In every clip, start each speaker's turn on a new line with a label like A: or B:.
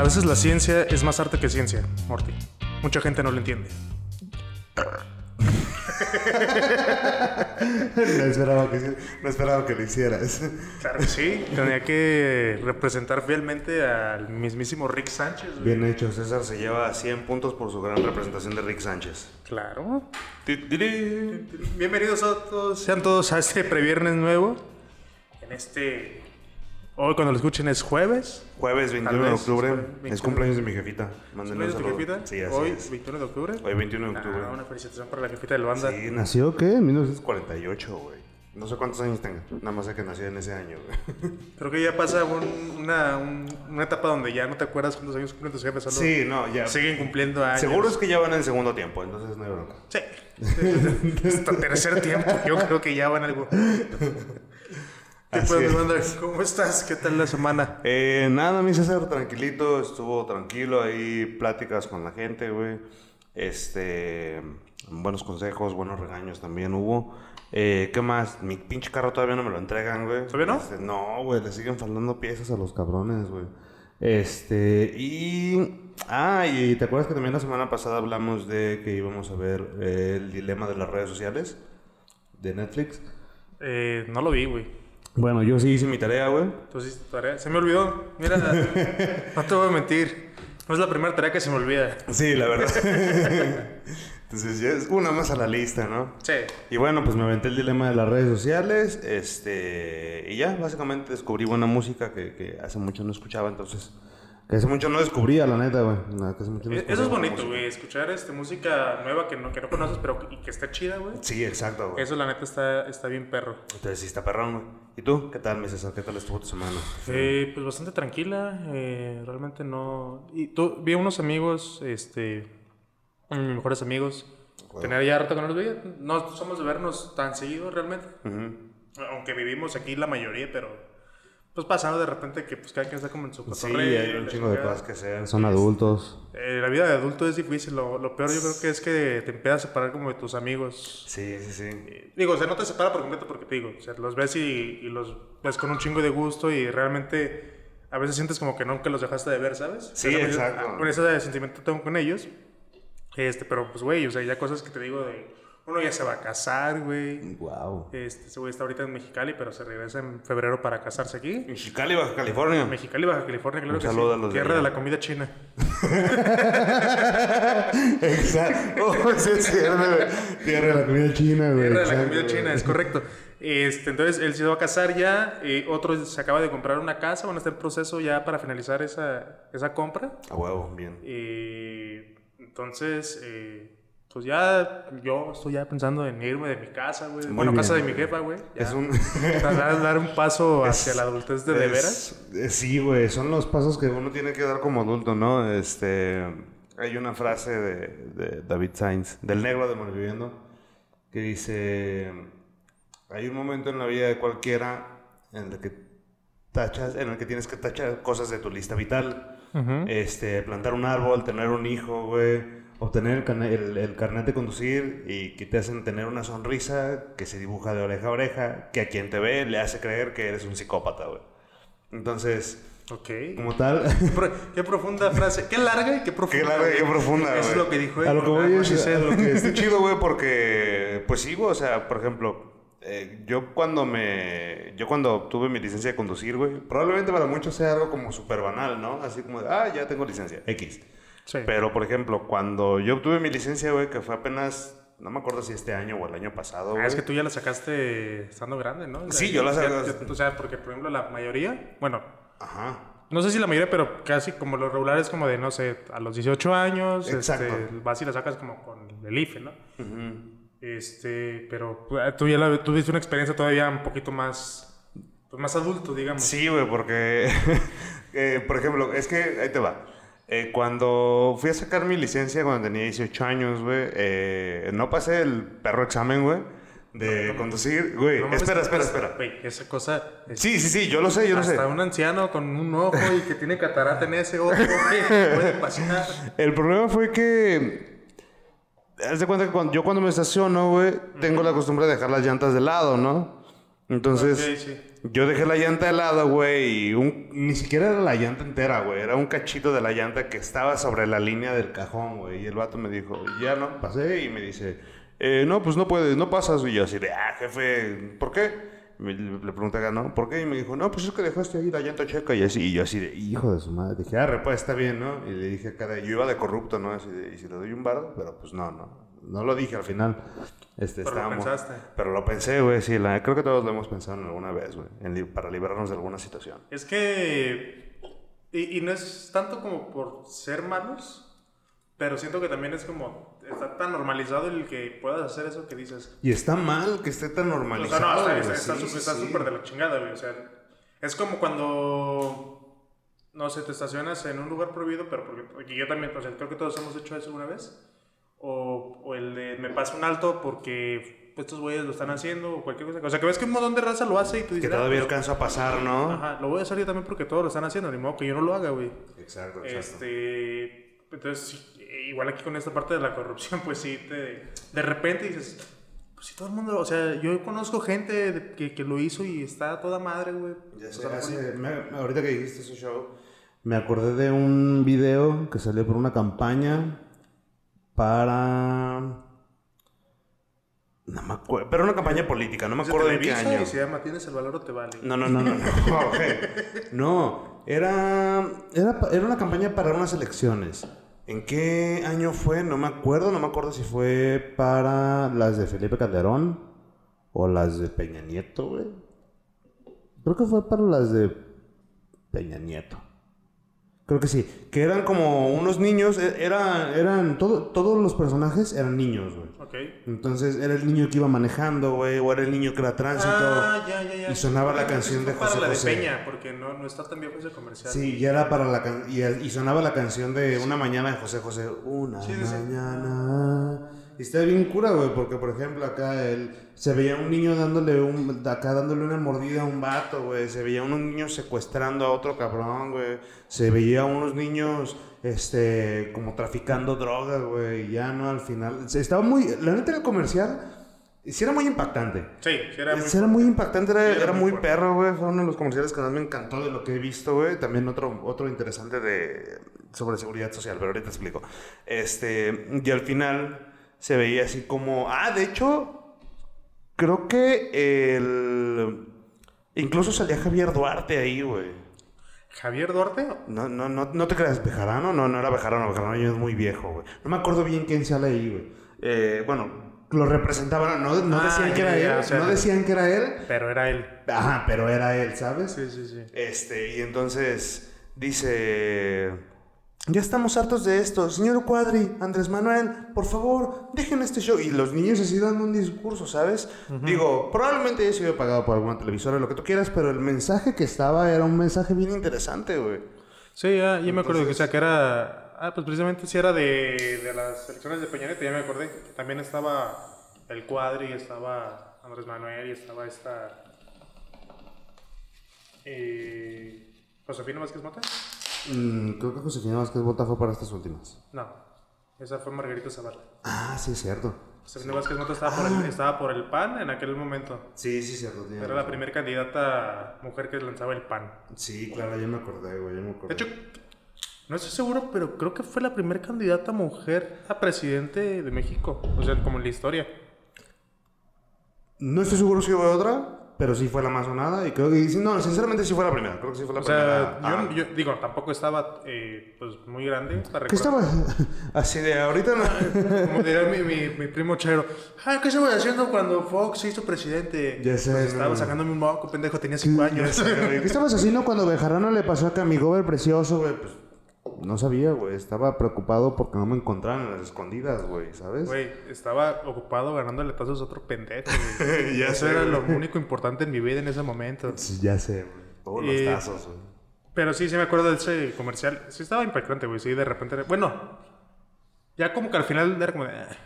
A: A veces la ciencia es más arte que ciencia, Morty. Mucha gente no lo entiende.
B: no, esperaba que, no esperaba que lo hicieras.
A: Claro que sí. Tenía que representar fielmente al mismísimo Rick Sánchez. güey.
B: Bien hecho, César se lleva 100 puntos por su gran representación de Rick Sánchez.
A: Claro. Bienvenidos a todos, sean todos a este previernes nuevo. En este. Hoy, cuando lo escuchen, es jueves.
B: Jueves 21
A: Tal
B: de octubre.
A: es
B: Es,
A: jueves 21.
B: cumpleaños de mi jefita. Mándenle un
A: ¿Cumpleaños de tu
B: saludo.
A: jefita?
B: Sí, así
A: Hoy,
B: es.
A: 21 de octubre.
B: Hoy 21 de octubre.
A: Ah, una felicitación para la jefita del banda.
B: Sí, ¿nació qué? En 1948, güey. No sé cuántos años tenga. Nada más sé que nació en ese año, güey.
A: Creo que ya pasa un- una, un- una etapa donde ya no te acuerdas cuántos años cumplen tus jefes. Solo
B: Sí, no, ya.
A: siguen cumpliendo años.
B: Seguro es que ya van en segundo tiempo, entonces no hay bronca.
A: Sí. Hasta tercer tiempo. Yo creo que ya van algo. ¿Qué
B: Así es.
A: banda? ¿Cómo estás? ¿Qué tal la semana?
B: Eh, nada, mi César, tranquilito, estuvo tranquilo ahí, pláticas con la gente, güey. Este, buenos consejos, buenos regaños también hubo. Eh, ¿Qué más? Mi pinche carro todavía no me lo entregan, güey.
A: ¿Todavía no?
B: Este, no, güey, le siguen faltando piezas a los cabrones, güey. Este, y... Ah, y ¿te acuerdas que también la semana pasada hablamos de que íbamos a ver eh, el dilema de las redes sociales de Netflix?
A: Eh, no lo vi, güey.
B: Bueno, yo sí hice mi tarea, güey.
A: Entonces, tarea. Se me olvidó. Mira, no te voy a mentir. No es la primera tarea que se me olvida.
B: Sí, la verdad. Entonces ya es una más a la lista, ¿no?
A: Sí.
B: Y bueno, pues me aventé el dilema de las redes sociales, este, y ya, básicamente descubrí buena música que, que hace mucho no escuchaba, entonces, que hace mucho no descubría, la neta, güey. No, no
A: E- Eso es bonito, güey. Escuchar este, música nueva que no, que no conoces, pero y que está chida, güey.
B: Sí, exacto, güey.
A: Eso, la neta, está, está bien perro.
B: Entonces sí está perrón, güey. ¿Y tú? ¿Qué tal, mi César? ¿Qué tal estuvo tu semana?
A: Eh, pues bastante tranquila. eh, realmente no. Y tú, vi a unos amigos, este. Mis mejores amigos. Tenía ya rato que no los veía. No somos de vernos tan seguido realmente. Aunque vivimos aquí la mayoría, pero. Pues pasando de repente que pues cada quien está como en su
B: Sí,
A: cotorreo,
B: hay un chingo de cosas que hacer, son adultos.
A: Eh, la vida de adulto es difícil. Lo, lo peor yo creo que es que te empiezas a separar como de tus amigos.
B: Sí, sí, sí.
A: Eh, Digo, o sea, no te separa por completo porque te digo, o sea, los ves y, y los ves con un chingo de gusto y realmente a veces sientes como que nunca los dejaste de ver, ¿sabes?
B: Sí,
A: sea,
B: exacto.
A: Con ese sentimiento tengo con ellos. Este, pero pues, güey, o sea, ya cosas que te digo de. Uno ya se va a casar, güey.
B: Wow.
A: Este, ese güey está ahorita en Mexicali, pero se regresa en febrero para casarse aquí.
B: En Chicali, Baja California.
A: Mexicali, Baja California, claro
B: Un
A: que sí.
B: a los
A: Tierra de la comida china.
B: Exacto. Oh, sí es cierto, güey. Tierra de la comida china, güey.
A: Tierra de la comida china, es correcto. Este, entonces él se va a casar ya, eh, otro se acaba de comprar una casa, van a estar en proceso ya para finalizar esa, esa compra.
B: A huevo, bien.
A: Y entonces, eh, pues ya yo estoy ya pensando en irme de mi casa, güey.
B: Muy
A: Bueno,
B: bien,
A: casa de
B: güey.
A: mi jefa, güey. ya.
B: Es un...
A: Dar, dar un paso
B: Es-
A: hacia la adultez de, de veras.
B: Es- eh, Sí, güey, son los pasos que uno tiene que dar como adulto, ¿no? Este, hay una frase de, de David Sainz, del negro de Malviviendo, que dice, hay un momento en la vida de cualquiera en el que tachas, en el que tienes que tachar cosas de tu lista vital. Este, plantar un árbol, tener un hijo, güey. Obtener el, carne- el, el carnet de conducir y que te hacen tener una sonrisa que se dibuja de oreja a oreja, que a quien te ve le hace creer que eres un psicópata, güey. Entonces,
A: Ok.
B: como tal,
A: Pro- Qué profunda frase. Qué larga y qué profunda.
B: qué larga y qué profunda,
A: Eso es lo que dijo
B: A
A: él.
B: lo que voy a lo que está chido, güey, porque, pues sí, güey, o sea, por ejemplo, eh, yo cuando me, yo cuando obtuve mi licencia de conducir, güey, probablemente para muchos sea algo como súper banal, ¿no? Así como, de, ah, ya tengo licencia, X.
A: Sí.
B: Pero, por ejemplo, cuando yo obtuve mi licencia, güey, que fue apenas, no me acuerdo si este año o el año pasado,
A: Ah, es que tú ya la sacaste estando grande, ¿no? O sea,
B: Sí, yo la
A: ya- O sea, porque, por ejemplo, la mayoría, bueno,
B: Ajá.
A: no sé si la mayoría, pero casi como lo regular es como de, no sé, a los 18 años,
B: Exacto.
A: este, vas y la sacas como con el IFE, ¿no?
B: Ujú.
A: Este, pero eh, tú ya la, tuviste una experiencia todavía un poquito más, pues más adulto, digamos.
B: Sí, güey, porque, eh, por ejemplo, es que, ahí te va. Eh, cuando fui a sacar mi licencia cuando tenía 18 años, güey, eh, no pasé el perro examen, güey, de conducir. Güey,
A: No
B: espera, espera, espera.
A: Güey, esa cosa... es-
B: Sí, sí, sí, yo lo sé, yo lo sé.
A: Hasta un anciano con un ojo y que tiene catarata en ese ojo, güey, puede pasar.
B: El problema fue que. Haz de cuenta que cuando, yo cuando me estaciono, güey, tengo la costumbre de dejar las llantas de lado, ¿no? Entonces,
A: Ok, sí.
B: Yo dejé la llanta de lado, güey, y un, ni siquiera era la llanta entera, güey. Era un cachito de la llanta que estaba sobre la línea del cajón, güey. Y el vato me dijo, ya no, pasé, y me dice, eh, no, pues no puedes, no pasas. Y yo así de, ah, jefe, ¿por qué? Me- le pregunté acá, ¿no? ¿Por qué? Y me dijo, no, pues es que dejaste ahí la llanta checa. Y así, y yo así de, hijo de su madre. Dije, ah, pues está bien, ¿no? Y le dije de- yo iba de corrupto, ¿no? Así de, y si le doy un bardo, pero pues no, no. No lo dije al final. Este,
A: Pero lo
B: estábamos-
A: pensaste.
B: Pero lo pensé, güey, sí. La, creo que todos lo hemos pensado en alguna vez, güey. en para librarnos de alguna situación.
A: Es que. Y, y no es tanto como por ser malos, pero siento que también es como. Está tan normalizado el que puedas hacer eso que dices.
B: Y está mal que esté tan
A: O
B: normalizado.
A: sea, no, está súper
B: sí,
A: está
B: sí.
A: súper de la chingada, güey. O sea, es como cuando. No sé, te estacionas en un lugar prohibido, pero porque, porque yo también, o sea, creo que todos hemos hecho eso una vez. O, o el de me paso un alto porque estos güeyes lo están haciendo o cualquier cosa. O sea, que ves que un montón de raza lo hace y tú
B: Que
A: dices. ah,
B: todavía
A: pues,
B: alcanza a pasar, ¿no?
A: Ajá, lo voy a hacer yo también porque todos lo están haciendo, ni modo que yo no lo haga, güey.
B: Exacto, exacto.
A: Este, entonces, igual aquí con esta parte de la corrupción, pues sí, te, de repente dices, pues sí, todo el mundo, o sea, yo conozco gente que, que lo hizo y está toda madre, güey.
B: Ya sé, hace- me- ahorita que dijiste ese show, me acordé de un video que salió por una campaña para... No me acuerdo, pero una campaña política, no me
A: de
B: acuerdo en qué año.
A: se llama Tienes el valor o te vale.
B: No, no, no, no. No, no era, era, era una campaña para unas elecciones. ¿En qué año fue? No me acuerdo. No me acuerdo si fue para las de Felipe Calderón o las de Peña Nieto, güey. Creo que fue para las de Peña Nieto. Creo que sí. Que eran como unos niños. e- Era, eran todo, todos los personajes eran niños, güey.
A: Ok.
B: Entonces era el niño que iba manejando, güey, o era el niño que era tránsito.
A: Ah, ya, ya, ya.
B: Y sonaba la canción de
A: fue para
B: José
A: la de
B: José.
A: Peña, porque no, no está tan viejo ese comercial.
B: Sí, y era para la can- y, y sonaba la canción de Una mañana de José José. Una
A: sí.
B: mañana. Y está bien cura, güey, porque por ejemplo acá él se veía un niño dándole un acá dándole una mordida a un vato, güey, se veía unos niños secuestrando a otro cabrón, güey. Se veía unos niños este como traficando drogas, güey, y ya no al final. Se- Estaba muy la neta el comercial sí era muy impactante.
A: Sí, sí, era muy.
B: Sí, era muy impactante, era,
A: Sí, era
B: era
A: muy
B: perro, güey. Fue uno de los comerciales que más me encantó de lo que he visto, güey. También otro, otro interesante de, sobre seguridad social, pero ahorita te explico. Este, y al final se veía así como. Ah, de hecho, creo que el. Incluso salía Javier Duarte ahí, güey.
A: Javier Duarte.
B: No, no, no, no te creas, Bejarano, no, no era Bejarano, Bejarano ya es muy viejo, güey. No me acuerdo bien quién sale ahí, güey. Eh, bueno, lo representaban, no, no
A: Ah,
B: decían que era él,
A: o sea,
B: no decían que era él,
A: Pero era él.
B: Ajá, pero era él, ¿sabes?
A: Sí, sí, sí.
B: Este, y entonces dice, ya estamos hartos de esto, señor Cuadri, Andrés Manuel, por favor, dejen este show. Y los niños así dando un discurso, ¿sabes? Digo, probablemente haya sido pagado por alguna televisora, lo que tú quieras, pero el mensaje que estaba era un mensaje bien interesante, güey.
A: Sí, ya, ya me acuerdo que, o sea, que era. Ah, pues precisamente si era de, de las elecciones de Peña Nieto, ya me acordé. que También estaba el Cuadri, estaba Andrés Manuel y estaba esta. Eh, Josefina Vázquez Mota.
B: Mm, creo que Josefina Vázquez Bota fue para estas últimas.
A: No, esa fue Margarita Zavala.
B: Ah, sí, es cierto.
A: Josefina Vázquez Mota estaba por, el, estaba por el PAN en aquel momento.
B: Sí, sí, cierto.
A: Era la primera candidata mujer que lanzaba el PAN.
B: Sí, claro, ya me acordé, güey, ya me acordé.
A: De hecho, no estoy seguro, pero creo que fue la primera candidata mujer a presidente de México. O sea, como en la historia.
B: No estoy seguro si hubo otra, pero sí fue la más sonada y creo que no, sinceramente sí fue la primera, creo que sí fue la
A: O sea,
B: primera. Ah.
A: yo, yo digo, tampoco estaba eh, pues muy grande
B: ¿Qué estaba? Así de ahorita no.
A: Como diría mi, mi, mi primo Chero, "Ay, ¿qué estaba haciendo cuando Fox se hizo presidente?
B: Ya sé,
A: Pues
B: no.
A: estaba sacándome un moco, pendejo, tenía 5 años.
B: ¿Qué estabas haciendo cuando Bejarano le pasó a Camigover precioso, güey? Pues no sabía, güey. Estaba preocupado porque no me encontraran en las escondidas, güey, ¿sabes?
A: Güey, estaba ocupado ganándole tazos a otro pendejo. güey.
B: Ya
A: Eso
B: sé,
A: era lo
B: güey.
A: único importante en mi vida en ese momento.
B: Sí, ya sé, güey. Todos los
A: Eh,
B: tazos, güey.
A: Pero sí, sí me acuerdo de ese comercial. Sí estaba impactante, güey. Sí, de repente... Bueno, ya como que al final era como de... "Ah,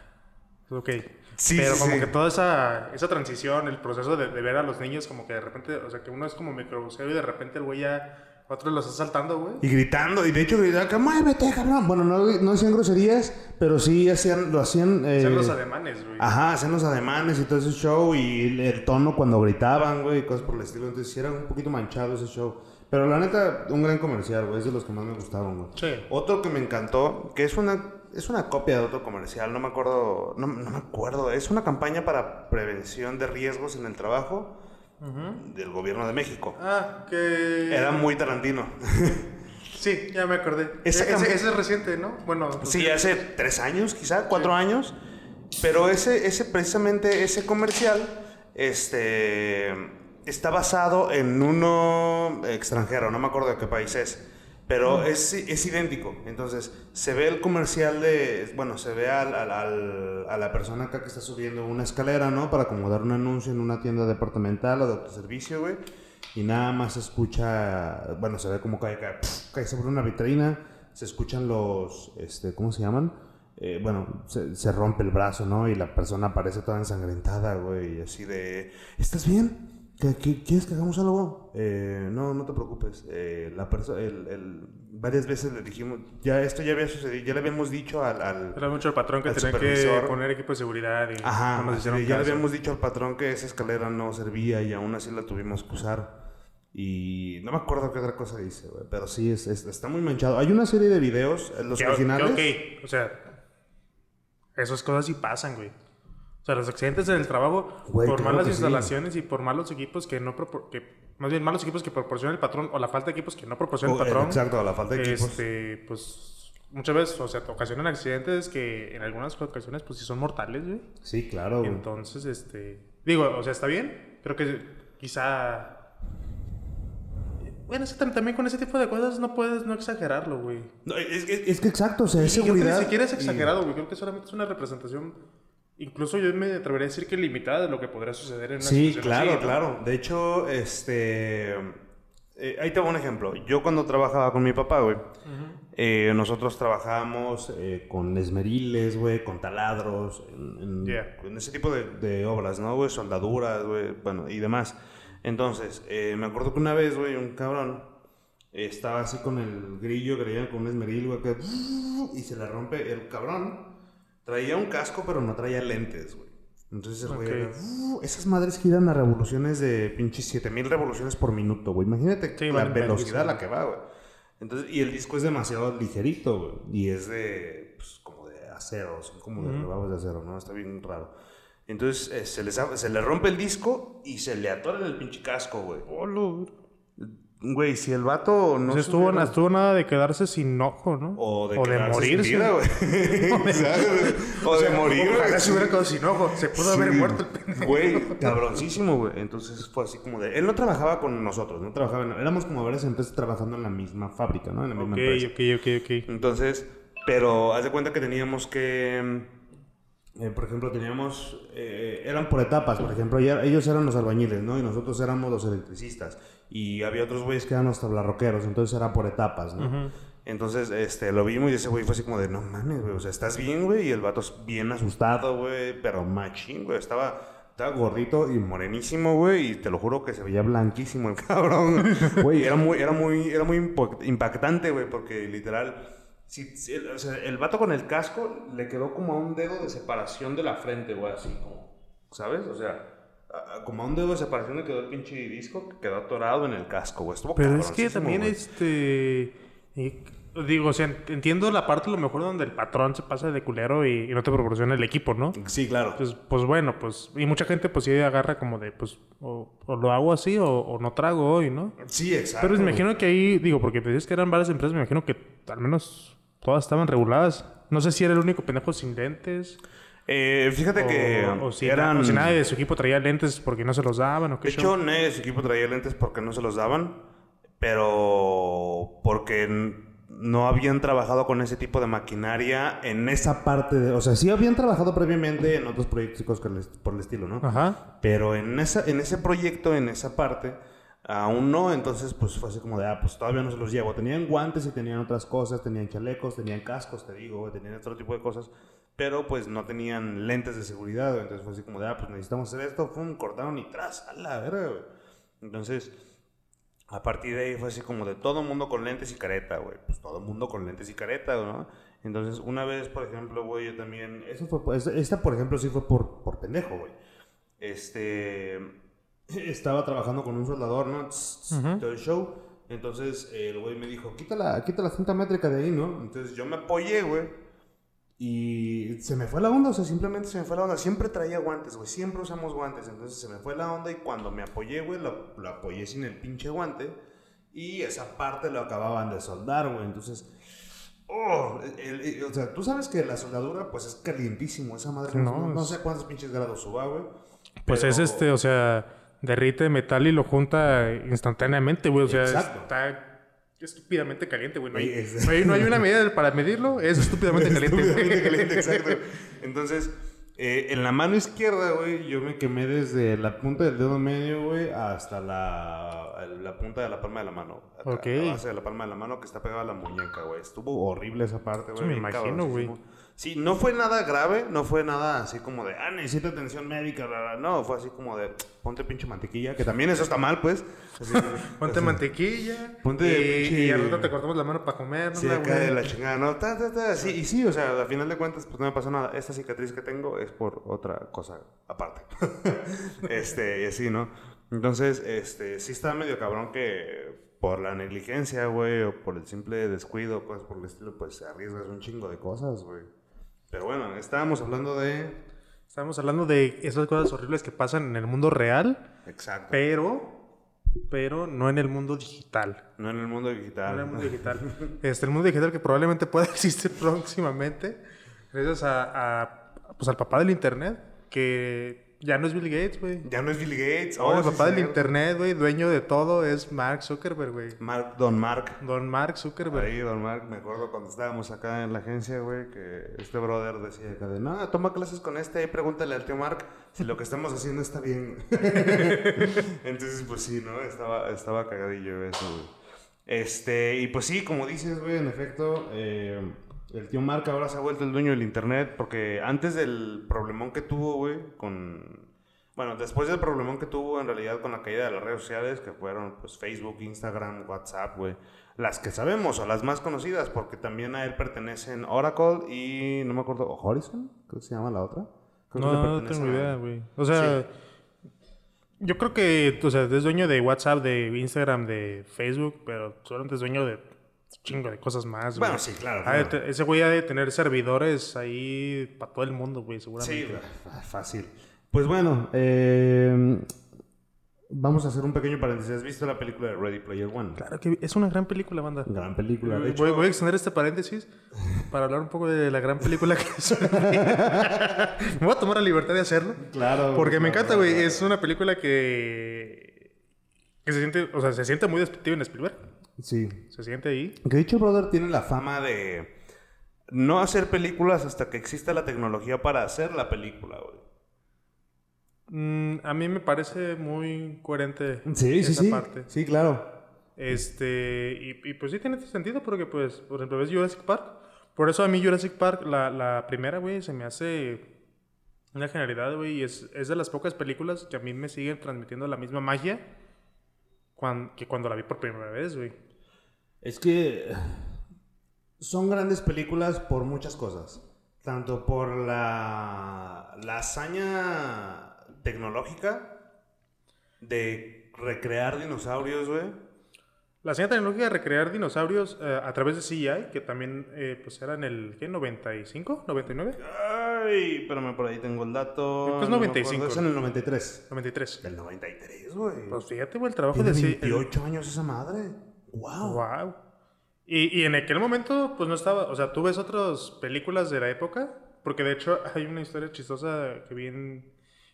A: ok.
B: Sí,
A: Pero
B: sí,
A: como
B: sí.
A: que toda esa, esa transición, el proceso de, de ver a los niños como que de repente... O sea, que uno es como microbuseo y de repente el güey ya... Otros los está saltando, güey.
B: Y gritando, y de hecho gritaban, que muévete, cabrón. Bueno, no, no hacían groserías, pero sí hacían, lo hacían. Eh,
A: Hacían los ademanes, güey.
B: Ajá, hacían los ademanes y todo ese show y el, el tono cuando gritaban, güey, y cosas por el estilo. Entonces sí era un poquito manchado ese show. Pero la neta, un gran comercial, güey, es de los que más me gustaban, güey.
A: Sí.
B: Otro que me encantó, que es una, es una copia de otro comercial, no me acuerdo, no, no me acuerdo, es una campaña para prevención de riesgos en el trabajo del gobierno de México.
A: Ah, que.
B: Era muy Tarantino.
A: Sí, ya me acordé. E- ese es reciente, ¿no? Bueno. pues
B: Sí, hace tres años, quizá, cuatro años. Pero ese, ese, precisamente ese comercial, este, está basado en uno extranjero, no me acuerdo de qué país es. Pero es, es idéntico. Entonces, se ve el comercial de. Bueno, se ve al, al- al- a la persona acá que está subiendo una escalera, ¿no? Para acomodar un anuncio en una tienda departamental o de autoservicio, güey. Y nada más se escucha. Bueno, se ve como cae, cae, cae sobre una vitrina. Se escuchan los. Este, ¿Cómo se llaman? Eh, bueno, se, se rompe el brazo, ¿no? Y la persona aparece toda ensangrentada, güey. Y así de. ¿Estás bien? ¿Qué, qué- quieres que hagamos algo? Eh, no, no te preocupes. Eh, la persona. El, el- varias veces le dijimos. Ya esto ya había sucedido. Ya le habíamos dicho al. al
A: Era mucho el patrón que tenía que poner equipo de seguridad y
B: Ajá,
A: no nos
B: ya le habíamos dicho al patrón que esa escalera no servía y aún así la tuvimos que usar. Y no me acuerdo qué otra cosa dice, güey, pero sí, es, es- está muy manchado. Hay una serie de videos, eh, los
A: Que-
B: originales.
A: que, ok, o sea, esas cosas sí pasan, güey. O sea, los accidentes en el trabajo
B: Güey,
A: por
B: claro
A: malas
B: sí.
A: instalaciones y por malos equipos que no que más bien malos equipos que proporciona el patrón o la falta de equipos que no proporciona el
B: Oh, eh,
A: patrón.
B: exacto, la falta de equipos.
A: Este, pues muchas veces, o sea, ocasionan accidentes que en algunas ocasiones pues sí son mortales, güey.
B: Sí, claro. güey.
A: Entonces, este, digo, o sea, está bien. Creo que quizá bueno, es que tam- también con ese tipo de cosas no puedes no exagerarlo, güey.
B: No, es, es- es que exacto, o sea, es
A: Y creo que
B: seguridad.
A: ni siquiera es
B: y-
A: exagerado, güey. Creo que solamente es una representación. Incluso yo me atrevería a decir que limitada de lo que podría suceder en una
B: Sí, claro,
A: así, ¿no?
B: claro. De hecho, este. eh, ahí te voy un ejemplo. Yo cuando trabajaba con mi papá, güey, eh, nosotros trabajábamos eh, con esmeriles, güey, con taladros, en, en-
A: Yeah.
B: en ese tipo de, de obras, ¿no, güey? Soldaduras, güey, bueno, y demás. Entonces, eh, me acuerdo que una vez, güey, un cabrón estaba así con el grillo que le con un esmeril, güey, que, y se le rompe el cabrón. Traía un casco, pero no traía lentes, güey. Entonces el güey "Uh, esas madres giran a revoluciones de pinches 7000 revoluciones por minuto, güey. Imagínate
A: Sí,
B: la velocidad a la que va, güey. Entonces, y el disco es demasiado ligerito, güey. Y es de, pues, como de acero, son como de rebados de acero, ¿no? Está bien raro. Entonces, eh, se, les, se le rompe el disco y se le atora en el pinche casco, güey. Güey, si el vato no
A: estuvo, estuvo nada de quedarse sin ojo, ¿no?
B: O de,
A: o de
B: quedarse sin
A: morirse.
B: vida, güey. ¿Sabes? o de morir,
A: Ojalá
B: güey.
A: se hubiera quedado sin ojo. Se pudo haber muerto el pendejo.
B: Güey, cabroncísimo, güey. Entonces fue así como de. Él no trabajaba con nosotros, no trabajaba. en- Éramos como varias empresas trabajando en la misma fábrica, ¿no? En la misma
A: Ok,
B: empresa.
A: ok, ok, ok.
B: Entonces, pero haz de cuenta que teníamos que. eh, por ejemplo, teníamos. eh, eran por etapas, por ejemplo, ya- ellos eran los albañiles, ¿no? Y nosotros éramos los electricistas. Y había otros güeyes que eran los tablarroqueros, entonces era por etapas, ¿no? Entonces, este, lo vimos y ese güey fue así como de, no mames, güey, o sea, ¿estás bien, güey? Y el vato es bien asustado, güey, pero machín, güey, estaba, estaba gordito y morenísimo, güey, y te lo juro que se veía blanquísimo el cabrón, güey, era muy, era muy, era muy impactante, güey, porque literal, si, si el, o sea, el vato con el casco le quedó como a un dedo de separación de la frente, güey, así como, ¿sabes? O sea... Como a un dedo de separación le quedó el pinche disco que quedó atorado en el casco, güey. Estuvo
A: Pero es que también, este. digo, o sea, ent- entiendo la parte a lo mejor donde el patrón se pasa de culero y, y no te proporciona el equipo, ¿no?
B: Sí, claro.
A: Pues, pues bueno, pues. Y mucha gente, pues sí agarra como de, pues, o, o lo hago así o, o no trago hoy, ¿no?
B: Sí, exacto.
A: Pero me imagino que ahí, digo, porque dices que eran varias empresas, me imagino que al menos todas estaban reguladas. No sé si era el único pendejo sin lentes.
B: Eh, fíjate
A: o,
B: que
A: o si,
B: eran...
A: o si nadie de su equipo traía lentes porque no se los daban o qué
B: De
A: show.
B: hecho, nadie de su equipo traía lentes porque no se los daban, pero porque no habían trabajado con ese tipo de maquinaria en esa parte de... O sea, sí habían trabajado previamente en otros proyectos por el estilo, ¿no?
A: Ajá.
B: Pero en, esa, en ese proyecto, en esa parte, aún no. Entonces, pues fue así como de, ah, pues todavía no se los llevo. Tenían guantes y tenían otras cosas, tenían chalecos, tenían cascos, te digo, tenían otro tipo de cosas. Pero pues no tenían lentes de seguridad. Entonces fue así como de, ah, pues necesitamos hacer esto. Pum, cortaron y tras, a la verga, güey. Entonces, A partir de ahí fue así como de todo mundo con lentes y careta, güey. Pues todo mundo con lentes y careta, ¿no? Entonces, una vez, por ejemplo, güey, yo también... Eso fue, esta, por ejemplo, sí fue por, por pendejo, güey. Este... Estaba trabajando con un soldador, ¿no? Todo el show. Entonces, el güey me dijo, quita la, quita la cinta métrica de ahí, ¿no? Entonces, yo me apoyé, güey. Y se me fue la onda, o sea, simplemente se me fue la onda. Siempre traía guantes, güey. Siempre usamos guantes. Entonces, se me fue la onda y cuando me apoyé, güey, lo, lo apoyé sin el pinche guante. Y esa parte lo acababan de soldar, güey. Entonces Oh, o sea, tú sabes que la soldadura, pues es calientísimo. Esa madre, no, no, sé cuántos pinches grados suba, güey.
A: Pues es este, o sea, derrite metal y lo junta instantáneamente, güey. O sea, está estúpidamente caliente, güey. No hay, no hay, una medida para medirlo, es estúpidamente caliente. estúpidamente caliente,
B: exacto. Entonces, eh, en la mano izquierda, güey, yo me quemé desde la punta del dedo medio, güey, hasta la, la punta de la palma de la mano. ok. La base de la palma de la mano que está pegada a la muñeca, güey. Estuvo horrible esa parte, güey.
A: me imagino, güey.
B: Sí, no fue nada grave, no fue nada así como de, ah, necesito atención médica, no, fue así como de, ponte pinche mantequilla, que también eso está mal, pues.
A: ponte mantequilla. Ponte y, pinche... y al rato te cortamos la mano para comer,
B: ¿no? Sí, acá de la chingada, ¿no? Ta, ta, ta. Sí, y sí, o sea, al final de cuentas, pues no me pasó nada. Esta cicatriz que tengo es por otra cosa aparte. este, y así, ¿no? Entonces, este, sí está medio cabrón que por la negligencia, güey, o por el simple descuido, cosas por el estilo, pues arriesgas un chingo de cosas, güey. Pero bueno, estábamos hablando de...
A: Estábamos hablando de esas cosas horribles que pasan en el mundo real.
B: Exacto.
A: Pero, pero no en el mundo digital.
B: No en el mundo digital.
A: No en el mundo digital. este, el mundo digital que probablemente pueda existir próximamente. Gracias a, a pues al papá del internet que ya no es Bill Gates, güey.
B: Ya no es Bill Gates.
A: Oh, el papá del internet, güey, dueño de todo, es Mark Zuckerberg, güey.
B: Mark, don Mark.
A: Don Mark Zuckerberg.
B: Ahí, don Mark, me acuerdo cuando estábamos acá en la agencia, güey, que este brother decía acá de, no, toma clases con este y pregúntale al tío Mark si lo que estamos haciendo está bien. Entonces, pues sí, ¿no? Estaba, estaba cagadillo eso, güey. Este, y pues sí, como dices, güey, en efecto, eh, el tío Mark ahora se ha vuelto el dueño del internet porque antes del problemón que tuvo, güey, con... Bueno, después del problemón que tuvo en realidad con la caída de las redes sociales, que fueron pues Facebook, Instagram, WhatsApp, güey. Las que sabemos o las más conocidas, porque también a él pertenecen Oracle y no me acuerdo, Horizon, creo que se llama la otra.
A: no, no tengo idea, güey. O sea, yo creo que, o sea, es dueño de WhatsApp, de Instagram, de Facebook, pero solamente es dueño de chingo de cosas más.
B: Bueno, sí, claro.
A: ese güey ha de tener servidores ahí para todo el mundo, güey, seguramente.
B: Sí, fácil. Pues bueno, eh, vamos a hacer un pequeño paréntesis. ¿Has visto la película de Ready Player One?
A: Claro que es una gran película, banda.
B: Gran película.
A: De hecho, voy, a extender este paréntesis para hablar un poco de la gran película que es. me voy a tomar la libertad de hacerlo.
B: Claro.
A: Porque me encanta, güey. Es una película que, que se siente, o sea, se siente muy despectiva en Spielberg.
B: Sí.
A: Se siente ahí.
B: Que dicho brother tiene la fama de no hacer películas hasta que exista la tecnología para hacer la película, güey.
A: Mm, a mí me parece muy coherente
B: sí, esa sí, parte. Sí, claro.
A: Este, y, pues sí tiene sentido porque, pues, por ejemplo, ves Jurassic Park. Por eso a mí Jurassic Park, la, la primera, güey, se me hace una genialidad, güey. Y es, es de las pocas películas que a mí me siguen transmitiendo la misma magia que cuando la vi por primera vez, güey.
B: Es que son grandes películas por muchas cosas. Tanto por la, la hazaña tecnológica de recrear dinosaurios, güey.
A: La hazaña tecnológica de recrear dinosaurios eh, a través de CGI, que también eh, pues era en el ¿qué? 95, 99.
B: Ay, espérame, por ahí tengo el dato.
A: Es 95.
B: es en el 93.
A: 93.
B: Del 93, güey.
A: Pues fíjate, güey, el trabajo de
B: 28 años esa madre. Wow.
A: Wow. Y, y, en aquel momento, pues no estaba. O sea, tú ves otras películas de la época. Porque de hecho hay una historia chistosa que vi en,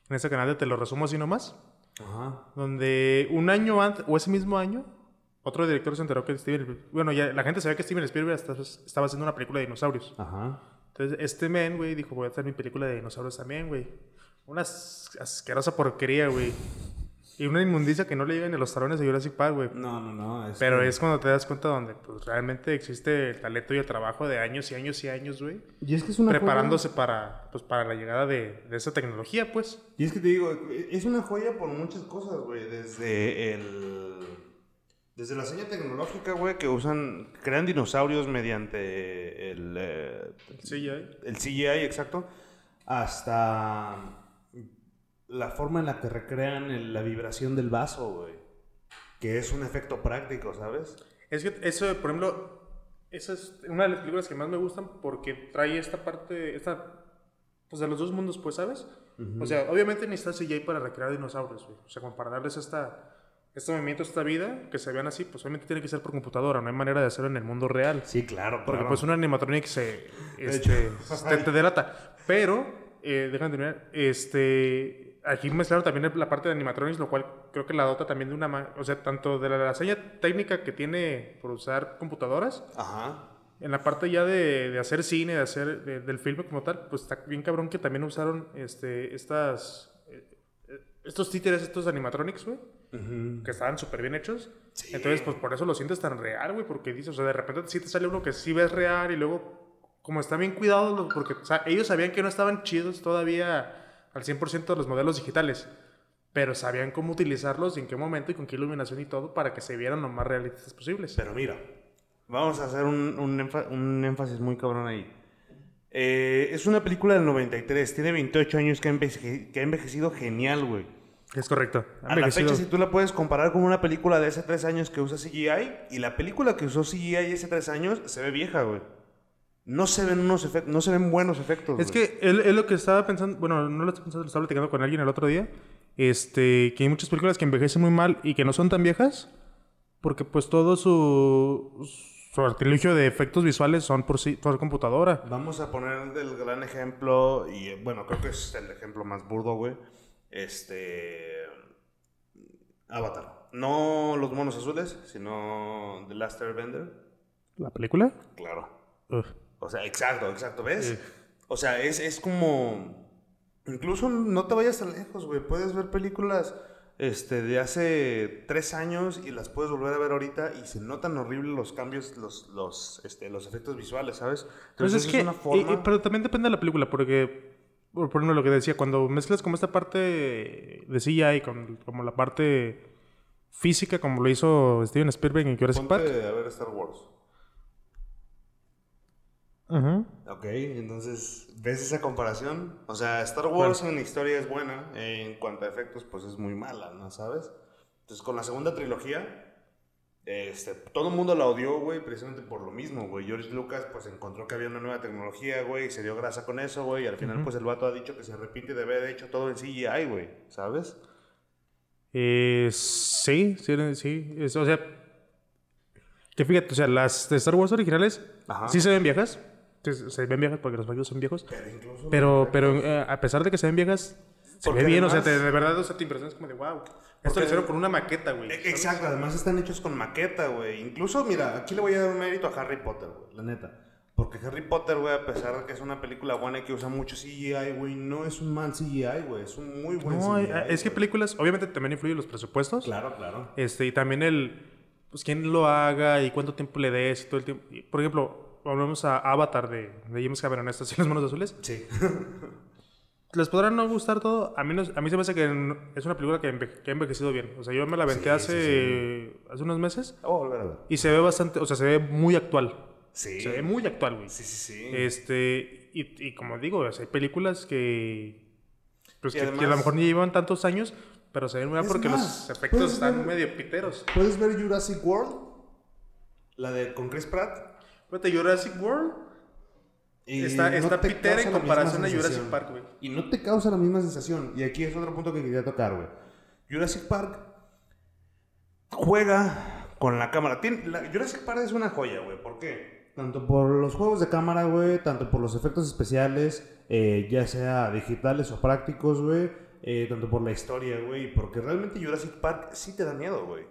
A: en ese canal de Te lo resumo así nomás. Ajá. Donde un año antes, o ese mismo año, otro director se enteró que Steven. Bueno, ya la gente sabía que Steven Spielberg estaba haciendo una película de dinosaurios.
B: Ajá.
A: Entonces, este men, güey, dijo: Voy a hacer mi película de dinosaurios también, güey. Una asquerosa porquería, güey. Y una inmundicia que no le llega ni a los talones de Jurassic Park, güey.
B: No, no, no.
A: Pero es cuando te das cuenta donde pues, realmente existe el talento y el trabajo de años y años y años, güey.
B: Y es que es una
A: Preparándose para, pues, para la llegada de, de, esa tecnología, pues.
B: Y es que te digo, es una joya por muchas cosas, güey. Desde el... Desde la señal tecnológica, güey, que usan, crean dinosaurios mediante el, eh,
A: El CGI.
B: el CGI, exacto, hasta la forma en la que recrean el- la vibración del vaso, güey. Que es un efecto práctico, ¿sabes?
A: Es que eso, por ejemplo, esa es una de las películas que más me gustan porque trae esta parte, esta, pues de los dos mundos, pues, ¿sabes? O sea, obviamente necesitas CGI para recrear dinosaurios, güey. O sea, como para darles esta, este movimiento, esta vida, que se vean así, pues obviamente tiene que ser por computadora, no hay manera de hacerlo en el mundo real.
B: Sí, claro,
A: Porque
B: claro.
A: pues un animatronic se este, te, te delata. Pero, eh, déjame terminar, este, aquí mezclaron también la parte de animatronics, lo cual creo que la dota también de una, o sea, tanto de la, la seña técnica que tiene por usar computadoras,
B: Ajá.
A: en la parte ya de, de hacer cine, de hacer de- del filme como tal, pues está bien cabrón que también usaron este, estas, eh, eh, estos títeres, estos animatronics, güey que estaban súper bien hechos.
B: Sí.
A: Entonces, pues por eso lo sientes tan real, güey, porque dices, o sea, de repente sí te sale uno que sí ves real y luego, como están bien cuidados, los- porque o sea, ellos sabían que no estaban chidos todavía al 100% los modelos digitales, pero sabían cómo utilizarlos y en qué momento y con qué iluminación y todo para que se vieran lo más realistas posibles.
B: Pero mira, vamos a hacer un, un un énfasis muy cabrón ahí. Eh, es una película del 93, tiene 28 años que ha, enveje- que ha envejecido genial, güey.
A: Es correcto.
B: A la fecha, si tú la puedes comparar con una película de hace 3 años que usa CGI, y la película que usó CGI hace 3 años se ve vieja, güey. No se ven unos efectos, no se ven buenos efectos.
A: Es
B: güey.
A: que él, él lo que estaba pensando, bueno, no lo estaba pensando, lo estaba platicando con alguien el otro día, este, que hay muchas películas que envejecen muy mal y que no son tan viejas, porque pues todo su, su artilugio de efectos visuales son por, sí, por computadora.
B: Vamos a poner el gran ejemplo, y eh, bueno, creo que es el ejemplo más burdo, güey. Este. Avatar. No los monos azules, sino The Last Airbender.
A: ¿La película?
B: Claro.
A: Ugh.
B: O sea, exacto, exacto, ¿ves? O sea, es, es como. Incluso no te vayas tan lejos, güey. Puedes ver películas este, de hace tres años y las puedes volver a ver ahorita y se notan horribles los cambios, los, los, este, los efectos visuales, ¿sabes?
A: Pues
B: Entonces
A: es que,
B: una
A: y-
B: forma.
A: y- pero también depende de la película, porque, por ejemplo, lo que decía, cuando mezclas como esta parte de CGI con como la parte física, como lo hizo Steven Spielberg en Jurassic Park.
B: Ponte a ver Star Wars.
A: Ujú.
B: Ok, entonces, ¿ves esa comparación? O sea, Star Wars en historia es buena, en cuanto a efectos, pues es muy mala, ¿no sabes? Entonces, con la segunda trilogía, este, todo el mundo la odió, güey, precisamente por lo mismo, güey. George Lucas, pues encontró que había una nueva tecnología, güey, y se dio grasa con eso, güey, y al final, pues el vato ha dicho que se arrepiente de haber hecho todo en CGI, güey, ¿sabes?
A: Eh, sí, sí, sí. Es- o sea, que fíjate, o sea, las de Star Wars originales
B: Ajá.
A: sí se ven viejas. Sí, se ven viejas porque los efectos son viejos.
B: Pero incluso...
A: Pero, pero eh, a pesar de que se ven viejas, se ve bien. o
B: además-
A: sea, te- de verdad, o sea, te impresionas como de wow. Esto lo hicieron con una maqueta, güey.
B: E- Exacto, además están hechos con maqueta, güey. Incluso, mira, aquí le voy a dar un mérito a Harry Potter, güey, la neta. Porque Harry Potter, güey, a pesar de que es una película buena y que usa mucho CGI, güey, no es un mal CGI, güey, es un muy buen
A: No,
B: CGI.
A: eh, es que películas, obviamente también influyen los presupuestos.
B: Claro, claro.
A: Este, y también el, pues quién lo haga y cuánto tiempo le des y todo el tiempo. Por ejemplo, volvemos a Avatar de, de James Cameron, estas y los monos azules.
B: Sí.
A: ¿Les podrá no gustar todo? A mí, no- a mí se me hace que es una película que, que ha envejecido bien. O sea, yo me la aventé
B: Sí,
A: hace, hace unos meses
B: ver.
A: y se ve bastante, o sea, se ve muy actual.
B: Sí.
A: Se ve muy actual, güey.
B: Sí, sí, sí.
A: Este, y, y como digo, o sea, hay películas que, pues, que, a lo mejor ni llevan tantos años, pero se ven muy bien porque
B: más,
A: los efectos están
B: ver-
A: medio piteros.
B: ¿Puedes ver Jurassic World? La de con Chris Pratt.
A: Fíjate, Jurassic World Está,
B: no
A: está
B: te
A: pitera en comparación a Jurassic. Park, güey.
B: Y no te causa la misma sensación. Y aquí es otro punto que quería tocar, güey. Jurassic Park juega con la cámara. Tiene- la- Jurassic Park es una joya, güey. ¿Por qué? Tanto por los juegos de cámara, güey, tanto por los efectos especiales, eh, ya sea digitales o prácticos, güey, eh, tanto por la historia, güey, porque realmente Jurassic Park sí te da miedo, güey.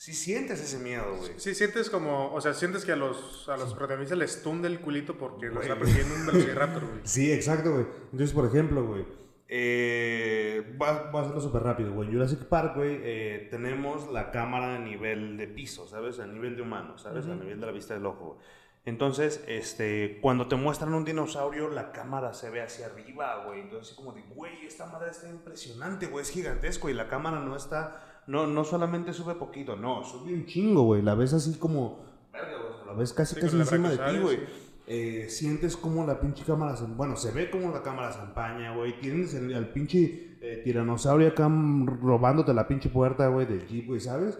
B: Sí sientes ese miedo, güey.
A: Sí, sientes como, o sea, sientes que a los, a los protagonistas les tunde el culito porque los está persiguiendo un velociraptor, güey.
B: Sí, exacto, güey. Entonces, por ejemplo, güey, eh, va, va a hacerlo súper rápido, güey. En Jurassic Park, güey, eh, tenemos la cámara a nivel de piso, ¿sabes? A nivel de humano, ¿sabes? A nivel de la vista del ojo, güey. Entonces, este, cuando te muestran un dinosaurio, la cámara se ve hacia arriba, güey. Entonces, como de, güey, esta madre está impresionante, güey, es gigantesco. Y la cámara no está, no, no solamente sube poquito, no, sube un chingo, güey. La ves así como, verga, güey, la ves casi,
A: Sí,
B: casi encima de ti, güey. Eh, sientes como la pinche cámara se... Bueno, se ve como la cámara se empaña, güey. Tienes el, al pinche eh, tiranosaurio acá robándote la pinche puerta, güey, del jeep, güey, ¿sabes?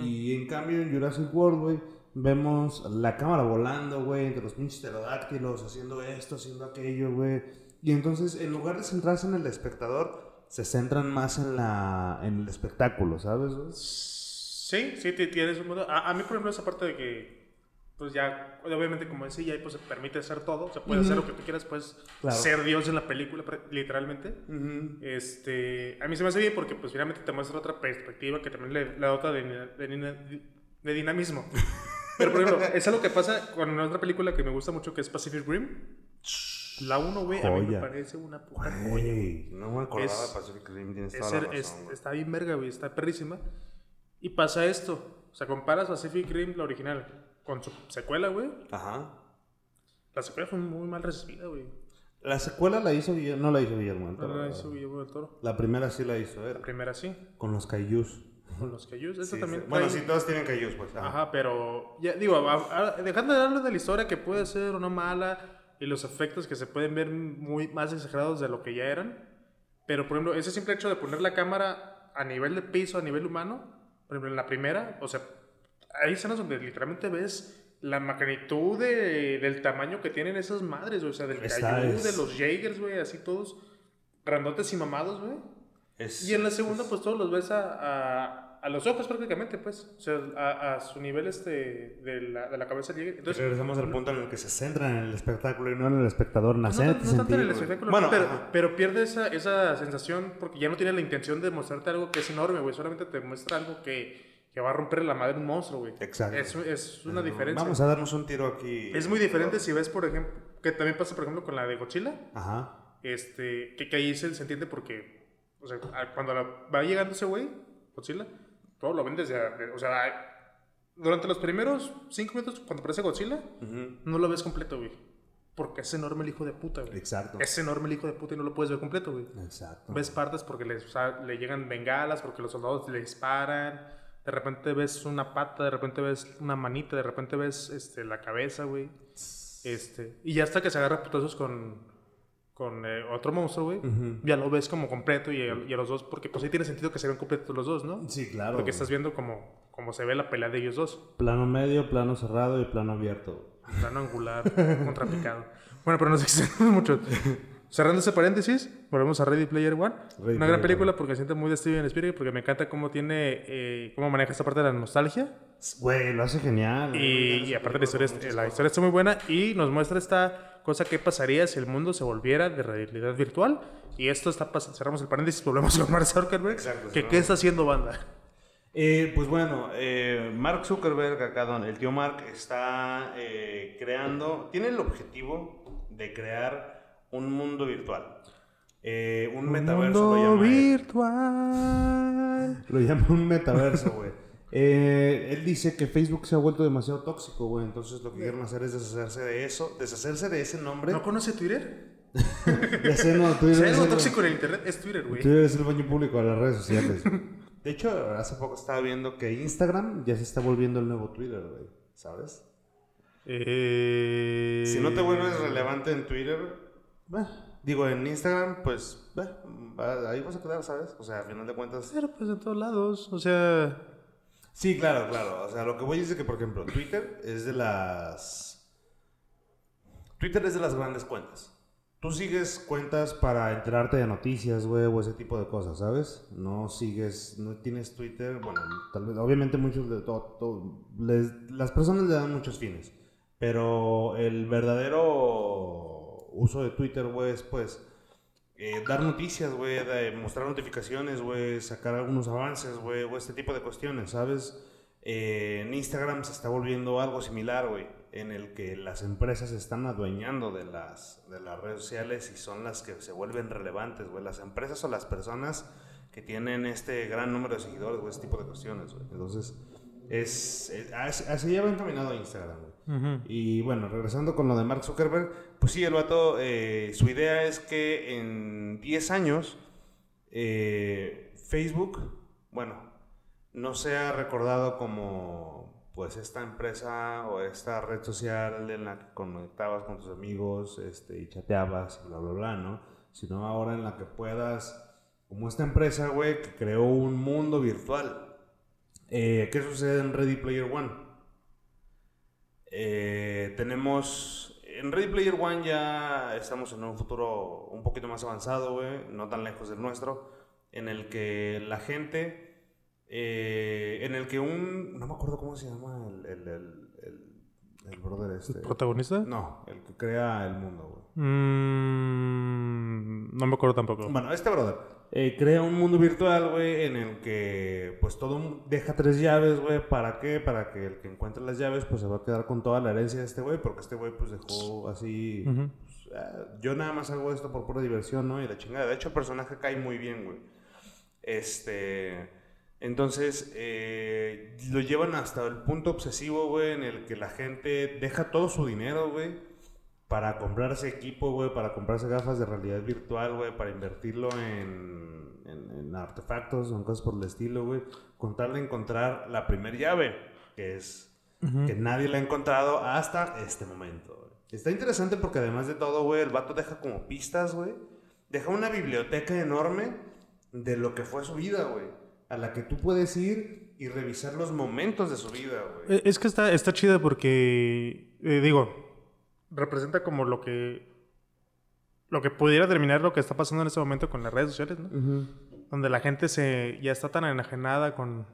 B: Y en cambio en Jurassic World, güey, vemos la cámara volando, güey, entre los pinches pterodáctilos, haciendo esto, haciendo aquello, güey. Y entonces, en lugar de centrarse en el espectador, se centran más en, la, en el espectáculo, ¿sabes?
A: Sí, sí, ti- tienes un mundo. A, a mí, por ejemplo, esa parte de que, pues ya, obviamente, como decía, pues se permite hacer todo, se puede hacer lo que tú quieras, puedes
B: Claro.
A: ser Dios en la película, literalmente. Este, a mí se me hace bien porque, pues, finalmente te muestra otra perspectiva que también le, le dota de, de, de- dinamismo. Pero, por ejemplo, es algo que pasa con otra película que me gusta mucho que es Pacific Rim. La 1, güey, a mí me parece una puta joya.
B: No me acordaba
A: Es-
B: de Pacific Rim, tienes
A: Es
B: toda la razón,
A: está bien verga, güey, está perrísima. Y pasa esto. O sea, comparas Pacific Rim, la original, con su secuela, güey.
B: Ajá.
A: La secuela fue muy mal recibida, güey.
B: La secuela la hizo Guillermo, no la hizo Guillermo del
A: No
B: Toro,
A: la
B: ¿verdad?
A: hizo Guillermo del Toro.
B: La primera sí la hizo él,
A: La primera sí,
B: con los Kaijus.
A: con los Cayús. Esta
B: Sí,
A: también
B: sí. Bueno, sí, todos tienen Kaijus, pues. ajá.
A: Ajá, pero ya digo, a- a- dejando de hablar de la historia que puede ser o no mala y los efectos que se pueden ver muy más exagerados de lo que ya eran. Pero por ejemplo, ese simple hecho de poner la cámara a nivel de piso, a nivel humano, por ejemplo, en la primera, o sea, hay escenas donde literalmente ves la magnitud de- del tamaño que tienen esas madres, o sea, del
B: es-
A: de los Jaegers, güey, así todos grandotes y mamados, güey.
B: Es-
A: Y en la segunda, pues todos los ves a, a, a los ojos prácticamente, pues. O sea, a, a su nivel este de la, de la cabeza llega. Entonces,
B: Regresamos al punto en el que se centran en el espectáculo y no en el espectador. Nacer,
A: tan- no tanto en el espectáculo,
B: Bueno,
A: pero, pero pierde esa, esa sensación porque ya no tiene la intención de mostrarte algo que es enorme, güey. Solamente te muestra algo que, que va a romper la madre un monstruo, güey.
B: Exacto.
A: Es, es una diferencia.
B: Vamos a darnos un tiro aquí.
A: Es muy diferente si ves, por ejemplo, que también pasa, por ejemplo, con la de Godzilla.
B: Ajá.
A: este, que, que ahí se, se entiende porque, o sea, cuando la- va llegando ese güey, Godzilla, todo lo ven desde, o sea, durante los primeros cinco minutos, cuando aparece Godzilla, no lo ves completo, güey. Porque es enorme el hijo de puta, güey.
B: Exacto.
A: Es enorme el hijo de puta y no lo puedes ver completo, güey.
B: Exacto.
A: Ves partes porque les, o sea, le llegan bengalas, porque los soldados le disparan. De repente ves una pata, de repente ves una manita, de repente ves este, la cabeza, güey. Este, y ya hasta que se agarra putazos con, con eh, otro monstruo, güey, ya lo ves como completo y, a- y a los dos, porque pues ahí tiene sentido que se ven completos los dos, ¿no?
B: Sí, claro.
A: Porque estás viendo como, como se ve la pelea de ellos dos.
B: Plano medio, plano cerrado y plano abierto.
A: Plano angular, contrapicado. Bueno, pero nos extendemos mucho. Cerrando ese paréntesis, volvemos a Ready Player One.
B: Ready
A: Una gran película porque siento muy de Steven Spielberg, porque me encanta cómo tiene, eh, cómo maneja esta parte de la nostalgia.
B: Güey, lo hace genial.
A: Y, y aparte la historia, la historia está muy buena y nos muestra esta cosa que pasaría si el mundo se volviera de realidad virtual. Y esto está pasando, cerramos el paréntesis, volvemos con Mark Zuckerberg.
B: Exacto,
A: que, ¿Qué está haciendo banda?
B: Eh, pues bueno, eh, Mark Zuckerberg, acá don, el tío Mark, está eh, creando, tiene el objetivo de crear un mundo virtual. Eh, un metaverso lo llama. él.
A: virtual.
B: Lo llama un metaverso, güey. Eh, él dice que Facebook se ha vuelto demasiado tóxico, güey. Entonces lo que quieren hacer es deshacerse de eso, deshacerse de ese nombre.
A: ¿No conoce Twitter?
B: Ya sé, no, Twitter
A: Si
B: es
A: algo tóxico en el internet, es Twitter, güey.
B: Twitter es el baño público de las redes sociales. De hecho, hace poco estaba viendo que Instagram ya se está volviendo el nuevo Twitter, güey. ¿Sabes?
A: Eh...
B: Si no te vuelves relevante en Twitter, bah, digo, en Instagram, pues bah, ahí vas a quedar, ¿sabes? O sea, a final de cuentas.
A: Pero pues en todos lados, o sea...
B: Sí, claro, claro. O sea, lo que voy a decir es que, por ejemplo, Twitter es de las. Twitter es de las grandes cuentas. Tú sigues cuentas para enterarte de noticias, güey, o ese tipo de cosas, ¿sabes? No sigues, no tienes Twitter, bueno, tal vez, obviamente muchos de todo, las personas le dan muchos fines, pero el verdadero uso de Twitter, güey, es pues eh, dar noticias, güey, mostrar notificaciones, güey, sacar algunos avances, güey, o este tipo de cuestiones, ¿sabes? Eh, en Instagram se está volviendo algo similar, güey, en el que las empresas se están adueñando de las, de las redes sociales y son las que se vuelven relevantes, güey. Las empresas o las personas que tienen este gran número de seguidores, güey, este tipo de cuestiones, güey. Entonces, Es, es- así ya va encaminado Instagram, güey. Y bueno, regresando con lo de Mark Zuckerberg, pues sí, el vato, eh, su idea es que en 10 años eh, Facebook, bueno, no sea recordado como pues esta empresa o esta red social en la que conectabas con tus amigos este, y chateabas y bla, bla, bla, ¿no? Sino ahora en la que puedas, como esta empresa, güey, que creó un mundo virtual. Eh, ¿Qué sucede en Ready Player One? Eh, tenemos. En Ready Player One ya estamos en un futuro un poquito más avanzado, güey, no tan lejos del nuestro, en el que la gente. eh, en el que un. No me acuerdo cómo se llama el. El, el, el- el brother este.
A: ¿Protagonista?
B: No, el que crea el mundo, güey.
A: Mm, no me acuerdo tampoco.
B: Bueno, este brother eh, crea un mundo virtual, güey, en el que pues todo deja tres llaves, güey. ¿Para qué? Para que el que encuentre las llaves pues se va a quedar con toda la herencia de este güey, porque este güey pues dejó así... Pues, ah, yo nada más hago esto por pura diversión, ¿no? Y la chingada. De hecho el personaje cae muy bien, güey. Este... Entonces, eh, lo llevan hasta el punto obsesivo, güey, en el que la gente deja todo su dinero, güey, para comprarse equipo, güey, para comprarse gafas de realidad virtual, güey, para invertirlo en, en, en artefactos o en cosas por el estilo, güey, con tal de encontrar la primer llave, que es que nadie la ha encontrado hasta este momento. güey. Está interesante porque además de todo, güey, el vato deja como pistas, güey. Deja una biblioteca enorme de lo que fue su vida, güey. A la que tú puedes ir y revisar los momentos de su vida, güey.
A: Eh, Es que está, está chida porque, eh, digo, representa como lo que lo que pudiera terminar lo que está pasando en este momento con las redes sociales, ¿no?
B: Ujú.
A: Donde la gente se ya está tan enajenada con,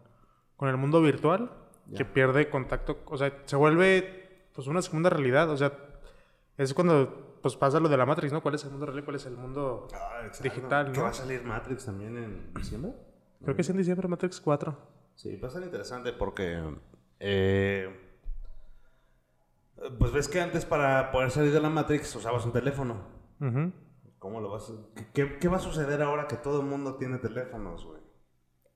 A: con el mundo virtual que pierde contacto, o sea, se vuelve pues una segunda realidad, o sea, es cuando pues pasa lo de la Matrix, ¿no? ¿Cuál es el mundo real y cuál es el mundo
B: Ah,
A: digital,
B: Que
A: ¿no?
B: va a salir Matrix también en diciembre.
A: Creo que es en diciembre Matrix 4.
B: Sí, va a ser interesante porque. eh, pues ves que antes para poder salir de la Matrix usabas un teléfono. ¿Cómo lo vas a- ¿Qué, qué va a suceder ahora que todo el mundo tiene teléfonos, güey?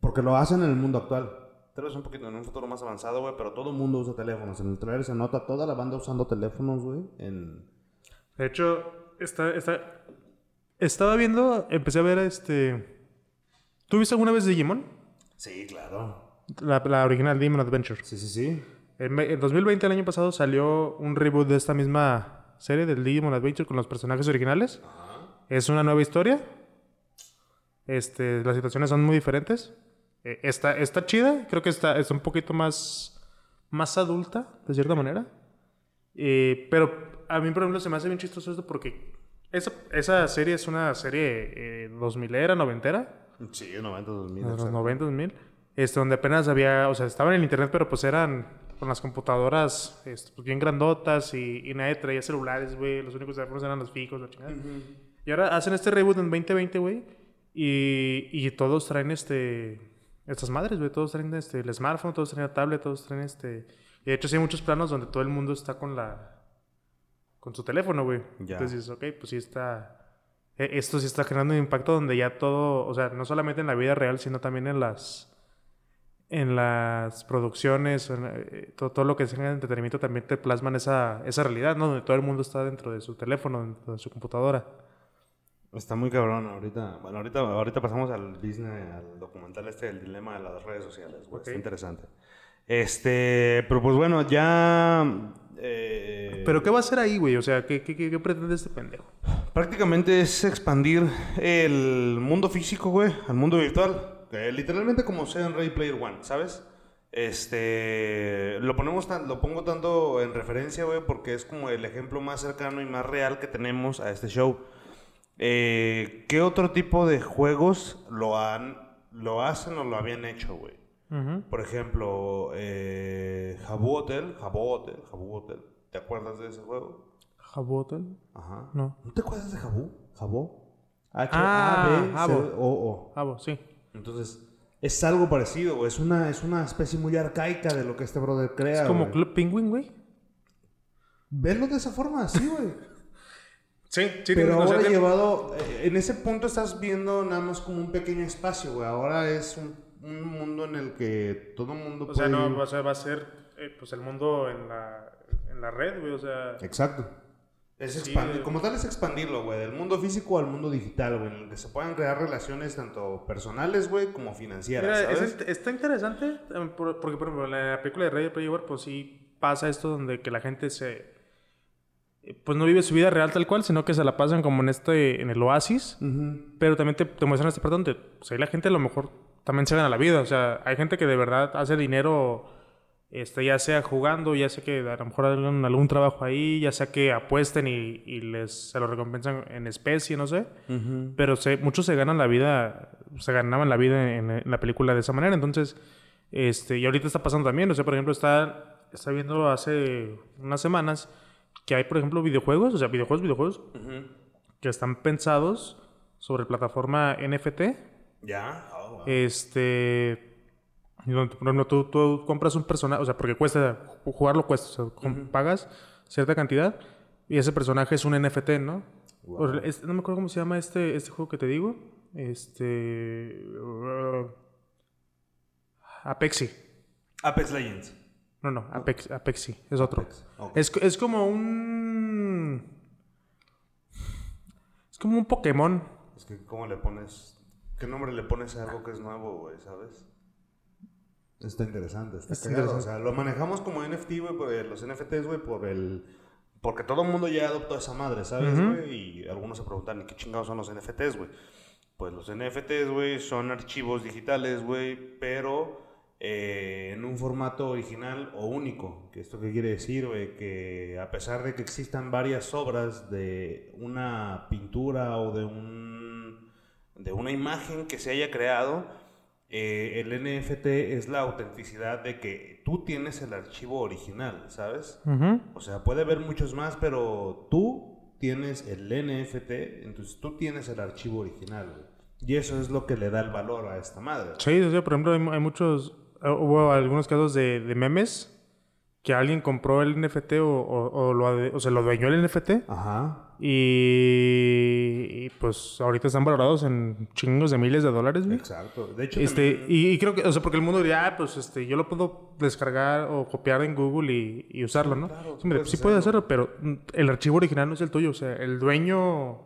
B: Porque lo hacen en el mundo actual. Tal vez un poquito en un futuro más avanzado, güey, pero todo el mundo usa teléfonos. En el trailer se nota toda la banda usando teléfonos, güey. En...
A: De hecho, está, está, estaba viendo, empecé a ver este... ¿Tú viste alguna vez Digimon?
B: Sí, claro.
A: La, la original Demon Adventure.
B: Sí, sí, sí.
A: En, en 2020, el año pasado, salió un reboot de esta misma serie del Digimon Adventure con los personajes originales. Es una nueva historia. Este, las situaciones son muy diferentes. Eh, está, está chida. Creo que está, está un poquito más, más adulta, de cierta manera. Eh, pero a mí, por ejemplo, se me hace bien chistoso esto porque esa, esa serie es una serie eh, 2000 era, noventera.
B: Sí, 90, 2000.
A: De los
B: exacto.
A: 90, 2000. Este, donde apenas había, o sea, estaban en el internet, pero pues eran con las computadoras este, pues, bien grandotas y, y nadie traía celulares, güey. Los únicos teléfonos eran los fijos, la chingada. Y ahora hacen este reboot en 2020, güey. Y, y todos traen este, estas madres, güey. Todos traen este, el smartphone, todos traen la tablet, todos traen este. Y de hecho, sí hay muchos planos donde todo el mundo está con la. con su teléfono, güey. Entonces dices, ok, pues sí está. eh, Esto sí está generando un impacto donde ya todo, o sea, no solamente en la vida real, sino también en las en las producciones, en, eh, todo, todo lo que sea entretenimiento también te plasman esa, esa realidad, ¿no? Donde todo el mundo está dentro de su teléfono, dentro de su computadora.
B: Está muy cabrón ahorita. Bueno, ahorita, ahorita pasamos al Disney, al documental este del dilema de las redes sociales, güey. Está
A: Ok.
B: interesante. Este, pero pues bueno, ya... eh,
A: Pero ¿qué va a hacer ahí, güey? O sea, ¿qué, qué, qué- qué pretende este pendejo?
B: Prácticamente es expandir el mundo físico, güey, al mundo virtual. Eh, literalmente como sea en Ready Player One, ¿sabes? Este, lo ponemos tan, lo pongo tanto en referencia, güey, porque es como el ejemplo más cercano y más real que tenemos a este show. Eh, ¿Qué otro tipo de juegos lo han, lo hacen o lo habían hecho, güey? Por ejemplo, eh, Habbo Hotel, Habbo Hotel, Habbo Hotel. ¿Te acuerdas de ese juego?
A: ¿Jabotel?
B: Ajá.
A: No.
B: ¿No te acuerdas de Jabú? Jabó.
A: Ah,
B: H-A-B-O-O.
A: Jabo, sí.
B: Entonces, es algo parecido, güey. Es una, es una especie muy arcaica de lo que este brother crea.
A: Es como
B: güey.
A: Club Penguin, güey.
B: Verlo de esa forma, sí, güey.
A: Sí, sí.
B: Pero ahora llevado... eh, En ese punto estás viendo nada más como un pequeño espacio, güey. Ahora es un... un mundo en el que todo el mundo
A: O sea, no, o sea, va a ser eh, pues el mundo en la, en la red, güey, o sea...
B: Exacto. Es expandir, como tal es expandirlo, güey, del mundo físico al mundo digital, güey, en el que se puedan crear relaciones tanto personales, güey, como financieras,
A: Mira,
B: ¿sabes?
A: es- está interesante, por- porque por ejemplo, en la película de Ready Player pues sí pasa esto donde que la gente se... eh, Pues no vive su vida real tal cual, sino que se la pasan como en este, en el oasis. Pero también te, te muestran este parte donde pues, ahí la gente a lo mejor también se gana la vida. O sea, hay gente que de verdad hace dinero, este, ya sea jugando, ya sea que a lo mejor hagan algún trabajo ahí, ya sea que apuesten y, y les se lo recompensan en especie, no sé. Pero se- muchos se ganan la vida, se ganaban la vida en, en la película de esa manera. Entonces, este, y ahorita está pasando también. O sea, por ejemplo, está, está viendo hace unas semanas que hay, por ejemplo, videojuegos, o sea, videojuegos, videojuegos, que están pensados sobre plataforma NFT.
B: Ya, oh, wow.
A: Este. Por ejemplo, tú, tú compras un personaje, o sea, porque cuesta, jugarlo cuesta, o sea, pagas cierta cantidad y ese personaje es un NFT, ¿no?
B: Wow.
A: O- es- no me acuerdo cómo se llama este, este juego que te digo. Este. uh, Apexi.
B: Apex Legends.
A: No, no, Apex, Apexi, es otro.
B: Apex.
A: Es, es como un. Es como un Pokémon.
B: Es que, ¿cómo le pones? ¿Qué nombre le pones a algo que es nuevo, güey, sabes? Está interesante, está,
A: Está interesante.
B: O sea, lo manejamos como NFT, güey, por el- los NFTs, güey, por el... Porque todo el mundo ya adoptó esa madre, ¿sabes, güey? Y algunos se preguntan, ¿y qué chingados son los NFTs, güey? Pues los NFTs, güey, son archivos digitales, güey, pero eh, en un formato original o único. ¿Que ¿Esto qué quiere decir, güey? Que a pesar de que existan varias obras de una pintura o de un de una imagen que se haya creado, eh, el NFT es la autenticidad de que tú tienes el archivo original, ¿sabes? O sea, puede haber muchos más, pero tú tienes el NFT, entonces tú tienes el archivo original, güey. Y eso es lo que le da el valor a esta madre.
A: Sí, o sea, por ejemplo, hay, mu- hay muchos. eh, Hubo algunos casos de, de memes que alguien compró el NFT o, o, o lo, o se lo dueñó el NFT
B: Ajá.
A: Y, y, pues ahorita están valorados en chingos de miles de dólares, güey.
B: Exacto. De hecho,
A: Este,
B: también-
A: y, y creo que, o sea, porque el mundo diría, ah, pues este, yo lo puedo descargar o copiar en Google y, y usarlo, ¿no?
B: claro,
A: sí, mira,
B: puedes
A: sí
B: hacerlo.
A: hacerlo, pero el archivo original no es el tuyo, o sea, el dueño.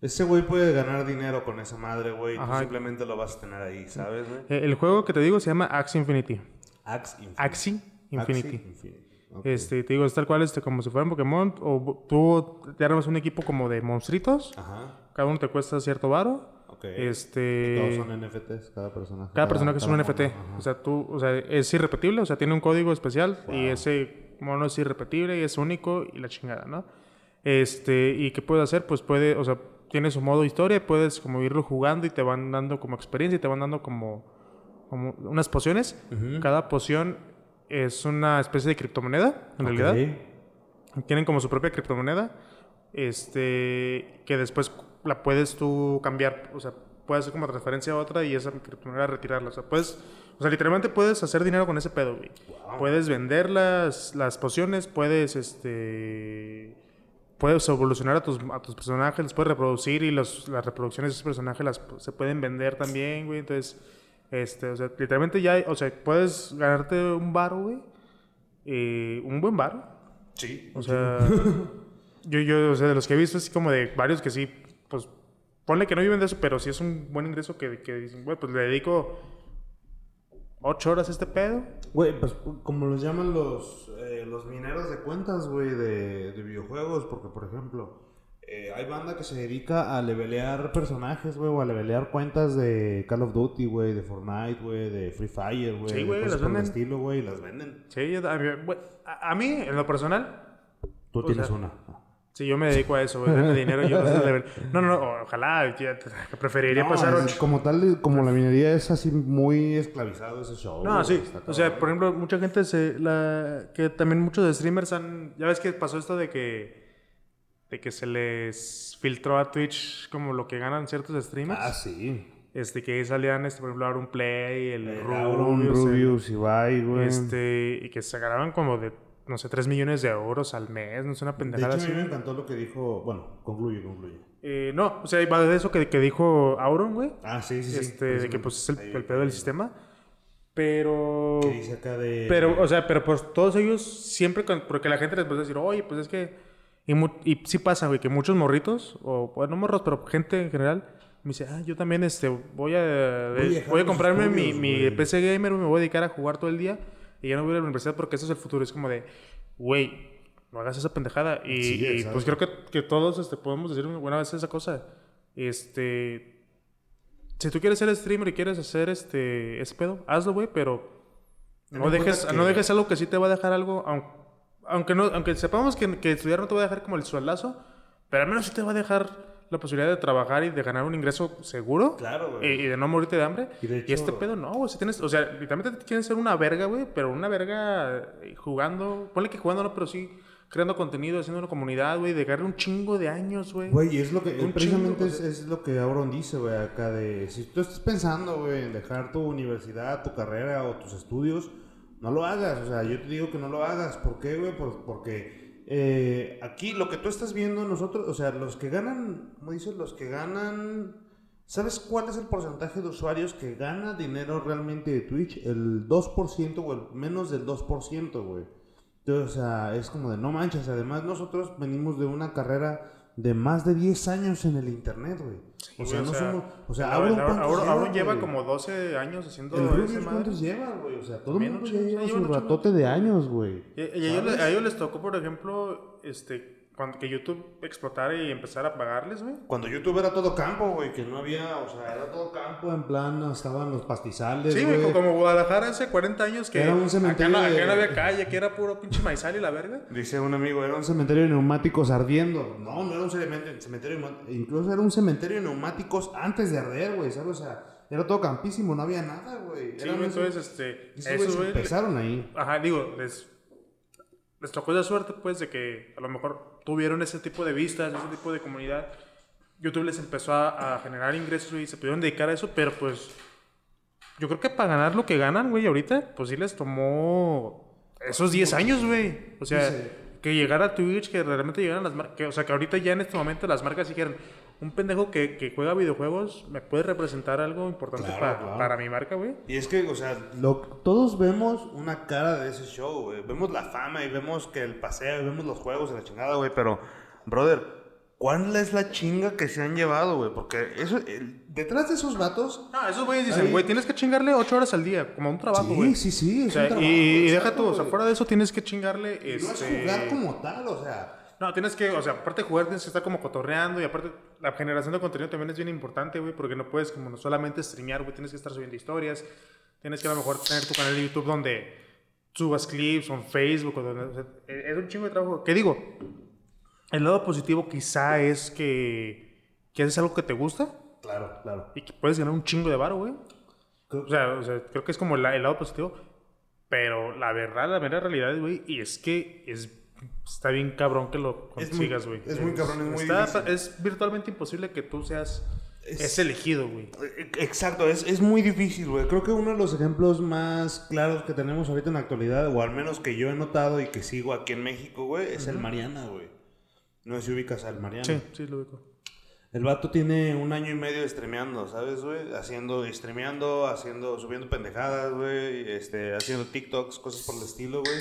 B: ese güey puede ganar dinero con esa madre, güey. Tú simplemente lo vas a tener ahí, ¿sabes, güey?
A: eh, el juego que te digo se llama Axie Infinity.
B: Axe Infinity.
A: Axie Infinity.
B: Axie Infinity. Ok.
A: Este, te digo, es tal cual, este, como si fuera un Pokémon, o tú te armas un equipo como de monstruitos,
B: Ajá.
A: cada uno te cuesta cierto varo.
B: Ok.
A: Este.
B: Todos son NFTs, cada personaje.
A: Cada personaje es un
B: cada
A: NFT.
B: ajá.
A: O sea, tú, o sea, es irrepetible, o sea, tiene un código especial y ese mono es irrepetible y es único y la chingada, ¿no? Este, ¿y qué puede hacer? Pues puede, o sea, tiene su modo historia, puedes como irlo jugando y te van dando como experiencia y te van dando como, como unas pociones. Cada poción es una especie de criptomoneda, en realidad. Tienen como su propia criptomoneda. Este. Que después la puedes tú cambiar. O sea, puedes hacer como transferencia a otra y esa criptomoneda retirarla. O sea, puedes. O sea, literalmente puedes hacer dinero con ese pedo, güey. Puedes vender las, las pociones, puedes este. Puedes evolucionar a tus, a tus personajes, los puedes reproducir y los, las reproducciones de esos personajes las, se pueden vender también, güey. Entonces, este, o sea, literalmente ya, hay- o sea, puedes ganarte un bar, güey. eh, un buen bar.
B: Sí.
A: O sea, yo, yo, o sea, de los que he visto, así como de varios que sí, pues, ponle que no viven de eso, pero sí es un buen ingreso que, que dicen, güey, pues le dedico ocho horas a este pedo.
B: Güey, pues como los llaman los, eh, los mineros de cuentas, güey, de, de videojuegos, porque por ejemplo, eh, hay banda que se dedica a levelear personajes, güey, o a levelear cuentas de Call of Duty, güey, de Fortnite, güey, de Free Fire, güey,
A: Sí, güey, las venden.
B: estilo, güey, las venden.
A: Sí, yo- a, mí, a- a mí, en lo personal,
B: Tú tienes
A: sea,
B: una.
A: sí, yo me dedico a eso, güey, dinero yo no sé level. No, no, no, ojalá, ya, preferiría
B: No,
A: pasar ocho.
B: como tal, como la minería es así muy esclavizado ese show.
A: No, sí. O sea, por ejemplo, mucha gente se la que también muchos streamers han ya ves que pasó esto de que de que se les filtró a Twitch como lo que ganan ciertos streamers.
B: Ah, sí.
A: Este que ahí salían este por ejemplo Auron Play, el,
B: El
A: Rubius,
B: Rubius, Ibai, güey.
A: este y que se ganaban como de no sé, 3 millones de euros al mes, no es una pendejada
B: de hecho,
A: así.
B: A mí me encantó lo que dijo. Bueno, concluye, concluye.
A: Eh, no, o sea, va de eso que, que dijo Auron, güey.
B: Ah, sí, sí, sí.
A: Este, de que pues es el,
B: Ahí-
A: el pedo del
B: ahí-
A: sistema. Pero.
B: Que dice acá de.
A: Pero, o sea, pero pues todos ellos siempre, con- porque la gente les puede decir, oye, pues es que. Y, y sí pasa, güey, que muchos morritos, o bueno, no morros, pero gente en general, me dice, ah, yo también este, voy a,
B: Voy a
A: voy
B: dejar
A: a,
B: los
A: comprarme mi,
B: estudios,
A: mi
B: güey".
A: PC gamer, me voy a dedicar a jugar todo el día y ya no voy a ir a la universidad porque eso es el futuro. Es como de, güey, no hagas esa pendejada. Y,
B: Sí,
A: y,
B: exacto.
A: pues creo que, que todos este, podemos decir una vez esa cosa. Este. Si tú quieres ser streamer y quieres hacer este ese pedo, hazlo, güey, pero no dejes, no dejes algo que sí te va a dejar algo, aun- aunque, no, aunque sepamos que, que estudiar no te va a dejar como el sueldazo, pero al menos sí te va a dejar la posibilidad de trabajar y de ganar un ingreso seguro.
B: Claro,
A: Y,
B: güey.
A: y de no morirte de hambre.
B: Y
A: Y,
B: de hecho-
A: este pedo no, güey. Si tienes, o sea, literalmente quieren ser una verga, güey, pero una verga eh, jugando. Ponle que jugando no, pero sí creando contenido, haciendo una comunidad, güey, de darle un chingo de años, güey.
B: Güey, y es lo que,
A: Un
B: precisamente
A: chingo,
B: es, es lo que Auron dice, güey, acá de, si tú estás pensando, güey, en dejar tu universidad, tu carrera o tus estudios, no lo hagas, o sea, yo te digo que no lo hagas, ¿por qué, güey? Por- porque eh, aquí lo que tú estás viendo, nosotros, o sea, los que ganan, ¿cómo dices? Los que ganan, ¿sabes cuál es el porcentaje de usuarios que gana dinero realmente de Twitch? El 2% o el menos del 2%, güey. Entonces, o sea, es como de no manches. Además, nosotros venimos de una carrera de más de 10 años en el internet, güey. o sea, no somos. O sea,
A: Auron,
B: Auron, ¿cuántos
A: Auron-
B: lleva,
A: como 12 años haciendo
B: El Rubius,
A: madre.
B: ¿cuántos lleva, güey? O sea, todo el mundo
A: un
B: ya lleva su ratote de años, güey.
A: Y, y a, ellos,
B: ¿Sabes?
A: a ellos les tocó, por ejemplo, este, cuando que YouTube explotara y empezara a pagarles, güey.
B: Cuando YouTube era todo campo, güey, que no había, o sea, era todo campo, en plan, estaban los pastizales,
A: Sí,
B: güey.
A: como Guadalajara hace 40 años que
B: Era un
A: acá,
B: cementerio
A: acá
B: de-
A: no había calle, que era puro pinche maizal y la verga.
B: Dice un amigo, era un cementerio de neumáticos ardiendo. No, no era un cementerio, cementerio incluso era un cementerio de neumáticos antes de arder, güey, ¿sabes? O sea, era todo campísimo, no había nada, güey.
A: Sí, entonces, este,
B: esos
A: eso, güey,
B: empezaron ahí.
A: Ajá, digo, les, les tocó esa suerte, pues, de que a lo mejor tuvieron ese tipo de vistas, ese tipo de comunidad. YouTube les empezó a, a generar ingresos y se pudieron dedicar a eso, pero pues, yo creo que para ganar lo que ganan, güey, ahorita, pues sí les tomó esos 10 años, güey. O sea,
B: Sí.
A: que llegara a Twitch, que realmente llegaran las marcas, o sea, que ahorita ya en este momento las marcas dijeran, un pendejo que, que juega videojuegos me puede representar algo importante
B: Claro,
A: para,
B: claro.
A: para mi marca, güey.
B: Y es que, o sea, lo- todos vemos una cara de ese show, güey. Vemos la fama y vemos que el paseo, y vemos los juegos y la chingada, güey. Pero, brother, ¿cuál es la chinga que se han llevado, güey? Porque eso, el- detrás de esos vatos...
A: No, esos güeyes dicen, güey, tienes que chingarle 8 horas al día, como un trabajo, güey.
B: sí, sí,
A: O
B: es
A: sea,
B: un trabajo,
A: y, y deja tú, o sea, fuera de eso tienes que chingarle,
B: Y No es
A: este...
B: jugar como tal, o sea...
A: No, tienes que, o sea, aparte de jugar tienes que estar como cotorreando y aparte la generación de contenido también es bien importante, güey, porque no puedes como no solamente streamear, güey, tienes que estar subiendo historias, tienes que a lo mejor tener tu canal de YouTube donde subas clips o en Facebook o donde, o sea, e- es un chingo de trabajo. ¿Qué digo? El lado positivo quizá es que, que haces algo que te gusta
B: Claro, claro.
A: y que puedes ganar un chingo de varo, güey. O sea, o sea, creo que es como la- el lado positivo. Pero la verdad, la verdad realidad, güey, y es que es, está bien cabrón que lo
B: Es
A: consigas, güey.
B: es muy cabrón, es muy
A: está-
B: difícil.
A: Es virtualmente imposible que tú seas
B: Es-
A: es, elegido, güey.
B: E- Exacto, es, es muy difícil, güey. Creo que uno de los ejemplos más claros que tenemos ahorita en la actualidad, o al menos que yo he notado y que sigo aquí en México, güey, es el Mariana, güey. No sé si ubicas al Mariana.
A: Sí, sí, lo ubico.
B: El vato tiene un año y medio streameando, ¿sabes, güey? Haciendo, streameando, haciendo, subiendo pendejadas, güey, este, haciendo TikToks, cosas por el estilo, güey.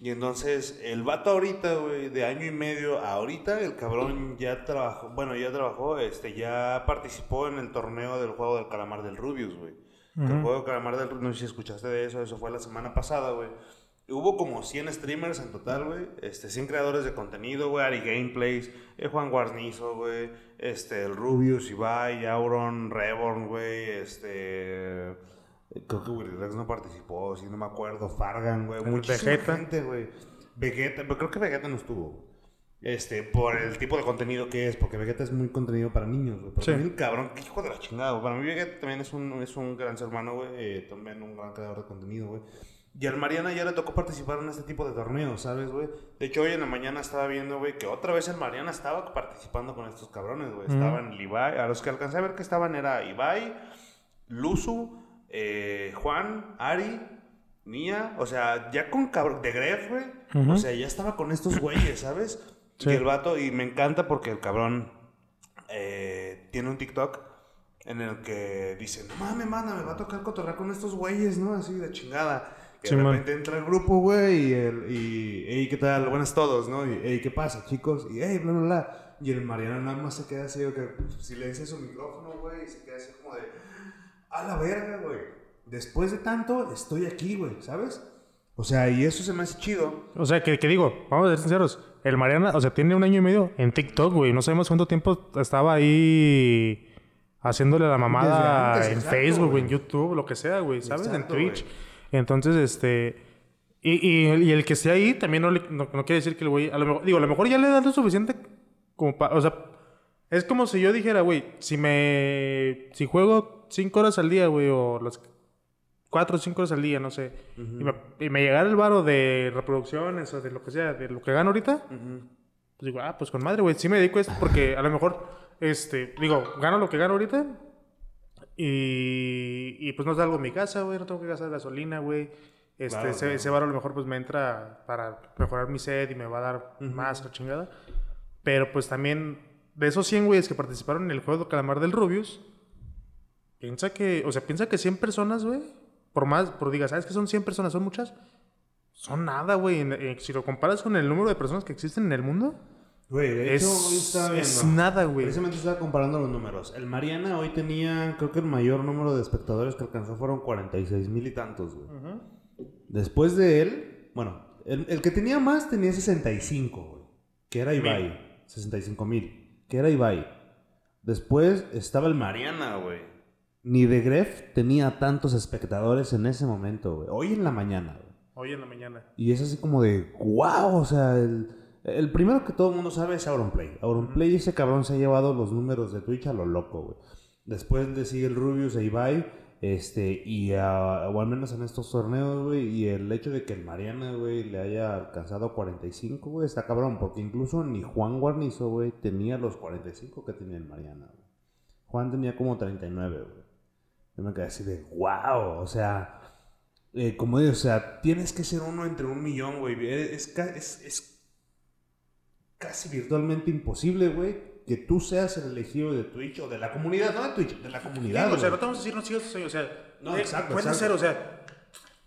B: Y entonces, el vato ahorita, güey, de año y medio a ahorita, el cabrón ya trabajó, bueno, ya trabajó, este, ya participó en el torneo del juego del calamar del Rubius, güey. El juego del calamar del Rubius, no sé si escuchaste de eso, eso fue la semana pasada, güey. Hubo como 100 streamers en total, güey. Este, 100 creadores de contenido, güey. Ari Gameplays, eh, Juan Guarnizo, güey. Este, el Rubius, Ibai, Auron, Reborn, güey. Este. Creo que Willy Rex no participó, si no me acuerdo. Fargan, güey.
A: Vegeta.
B: gente, güey. Vegeta, pero creo que Vegeta no estuvo. Este, por el tipo de contenido que es, porque Vegeta es muy contenido para niños, güey. Pero
A: Sí.
B: también, cabrón, qué hijo de la chingada, güey. Para mí Vegeta también es un, es un gran ser humano, güey. eh, también un gran creador de contenido, güey. Y al Mariana ya le tocó participar en este tipo de torneos, ¿sabes, güey? De hecho, hoy en la mañana estaba viendo, güey, que otra vez el Mariana estaba participando con estos cabrones, güey. Estaban el Ibai, a los que alcancé a ver que estaban era Ibai, Luzu, eh, Juan, Ari, Nia, o sea, ya con cabrón, de Gref, güey. O sea, ya estaba con estos güeyes, ¿sabes? Y el vato, y me encanta porque el cabrón eh, tiene un TikTok en el que dice, no mames, mana, me va a tocar cotorrear con estos güeyes, ¿no? Así de chingada. Y de repente entra el grupo, güey, y, el, y, hey, ¿qué tal? Buenas todos, ¿no? Y, hey, ¿qué pasa, chicos? Y, hey, bla, bla, bla. Y el Mariano nada más se queda así, que silencia su micrófono, güey, y se queda así como de, a la verga, güey. Después de tanto, estoy aquí, güey, ¿sabes? O sea, y eso se me hace chido.
A: O sea, que, que digo, vamos a ser sinceros, el Mariana, o sea, tiene un año y medio en TikTok, güey. No sabemos cuánto tiempo estaba ahí haciéndole la mamada en Facebook, en YouTube, lo que sea, güey, ¿sabes? en Twitch. Entonces, este... Y, y, el que esté ahí también no, no, quiere decir que el güey... A lo mejor, digo, a lo mejor ya le da lo suficiente como para... O sea, es como si yo dijera, güey, si me... Si juego cinco horas al día, güey, o las cuatro o cinco horas al día, no sé. y, me, y, me, llegara el varo de reproducciones o de lo que sea, de lo que gano ahorita. Pues digo, ah, pues con madre, güey. Sí me dedico a esto porque a lo mejor, este... Digo, gano lo que gano ahorita. Y, y pues no salgo de mi casa, güey. No tengo que gastar gasolina, güey. Este, ese, ese varo a lo mejor pues me entra para mejorar mi sed y me va a dar más a chingada. Pero pues también, de esos 100 güeyes que participaron en el juego de calamar del Rubius, piensa que, o sea, piensa que 100 personas, güey, por más, por digas, ¿sabes que son 100 personas? ¿Son muchas? Son nada, güey. Si lo comparas con el número de personas que existen en el mundo,
B: Güey, de hecho, es,
A: es nada, güey.
B: Precisamente estaba comparando los números. El Mariana hoy tenía, creo que el mayor número de espectadores que alcanzó fueron 46 mil y tantos, güey. Después de él, bueno, el, el, que tenía más tenía 65, güey. Que era Ibai. 65 mil, que era Ibai. Después estaba el Mariana, güey. Ni de Gref tenía tantos espectadores en ese momento, güey. Hoy en la mañana, güey.
A: Hoy en la mañana.
B: Y es así como de, wow, o sea, el, el primero que todo el mundo sabe es Auronplay. Auronplay, ese cabrón se ha llevado los números de Twitch a lo loco, güey. Después le sigue el Rubius e Ibai. Este, y o al menos en estos torneos, güey, y el hecho de que el Mariana, güey, le haya alcanzado 45, güey, está cabrón, porque incluso ni Juan Guarnizo, güey, tenía los 45 que tenía el Mariana, güey. Juan tenía como 39, güey. Yo me quedé así de, wow, o sea, eh, como digo, o sea, tienes que ser uno entre un millón, güey. Es, es, es casi virtualmente imposible, güey, que tú seas el elegido de Twitch o de la comunidad, no de Twitch, de la comunidad.
A: o sea, no a decir, no sigas, o sea, no, eh, exacto, puede ser, o sea,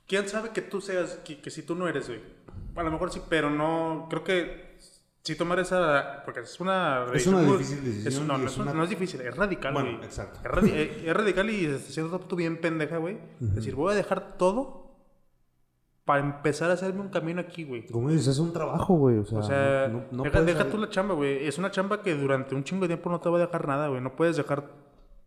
A: quién sabe que tú seas, que, si tú no eres, güey. A lo mejor sí, pero no, creo que si tomar esa, porque es una...
B: Es una difícil decisión.
A: no, no, es no, es difícil, es radical,
B: Bueno, exacto.
A: Es, eh, es, radical y es cierto punto bien pendeja, güey. Es decir, voy a dejar todo para empezar a hacerme un camino aquí, güey.
B: Como dices, es un trabajo, güey. O sea, o
A: sea no, deja, tú la chamba, güey. Es una chamba que durante un chingo de tiempo no te va a dejar nada, güey. No puedes dejar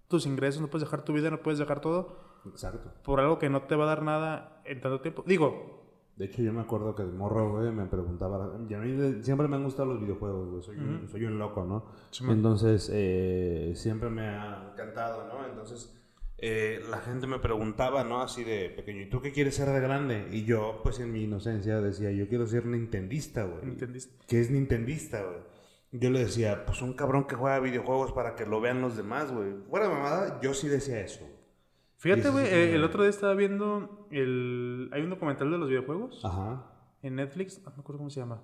A: tus ingresos, no puedes dejar tu vida, no puedes dejar todo.
B: Exacto.
A: Por algo que no te va a dar nada en tanto tiempo. Digo.
B: De hecho, yo me acuerdo que de morro, güey, me preguntaba. Y a mí siempre me han gustado los videojuegos, güey. Soy, un, soy un loco, ¿no? Entonces, eh, siempre me ha encantado, ¿no? Entonces eh, la gente me preguntaba, ¿no? Así de pequeño, ¿y tú qué quieres ser de grande? Y yo, pues en mi inocencia, decía, yo quiero ser nintendista, güey.
A: Nintendista.
B: ¿Qué es nintendista, güey? Yo le decía, pues un cabrón que juega videojuegos para que lo vean los demás, güey. Fuera mamada, yo sí decía eso.
A: Fíjate, güey, eh, el otro día estaba viendo el... Hay un documental de los videojuegos.
B: Ajá.
A: En Netflix, no me acuerdo cómo se llama.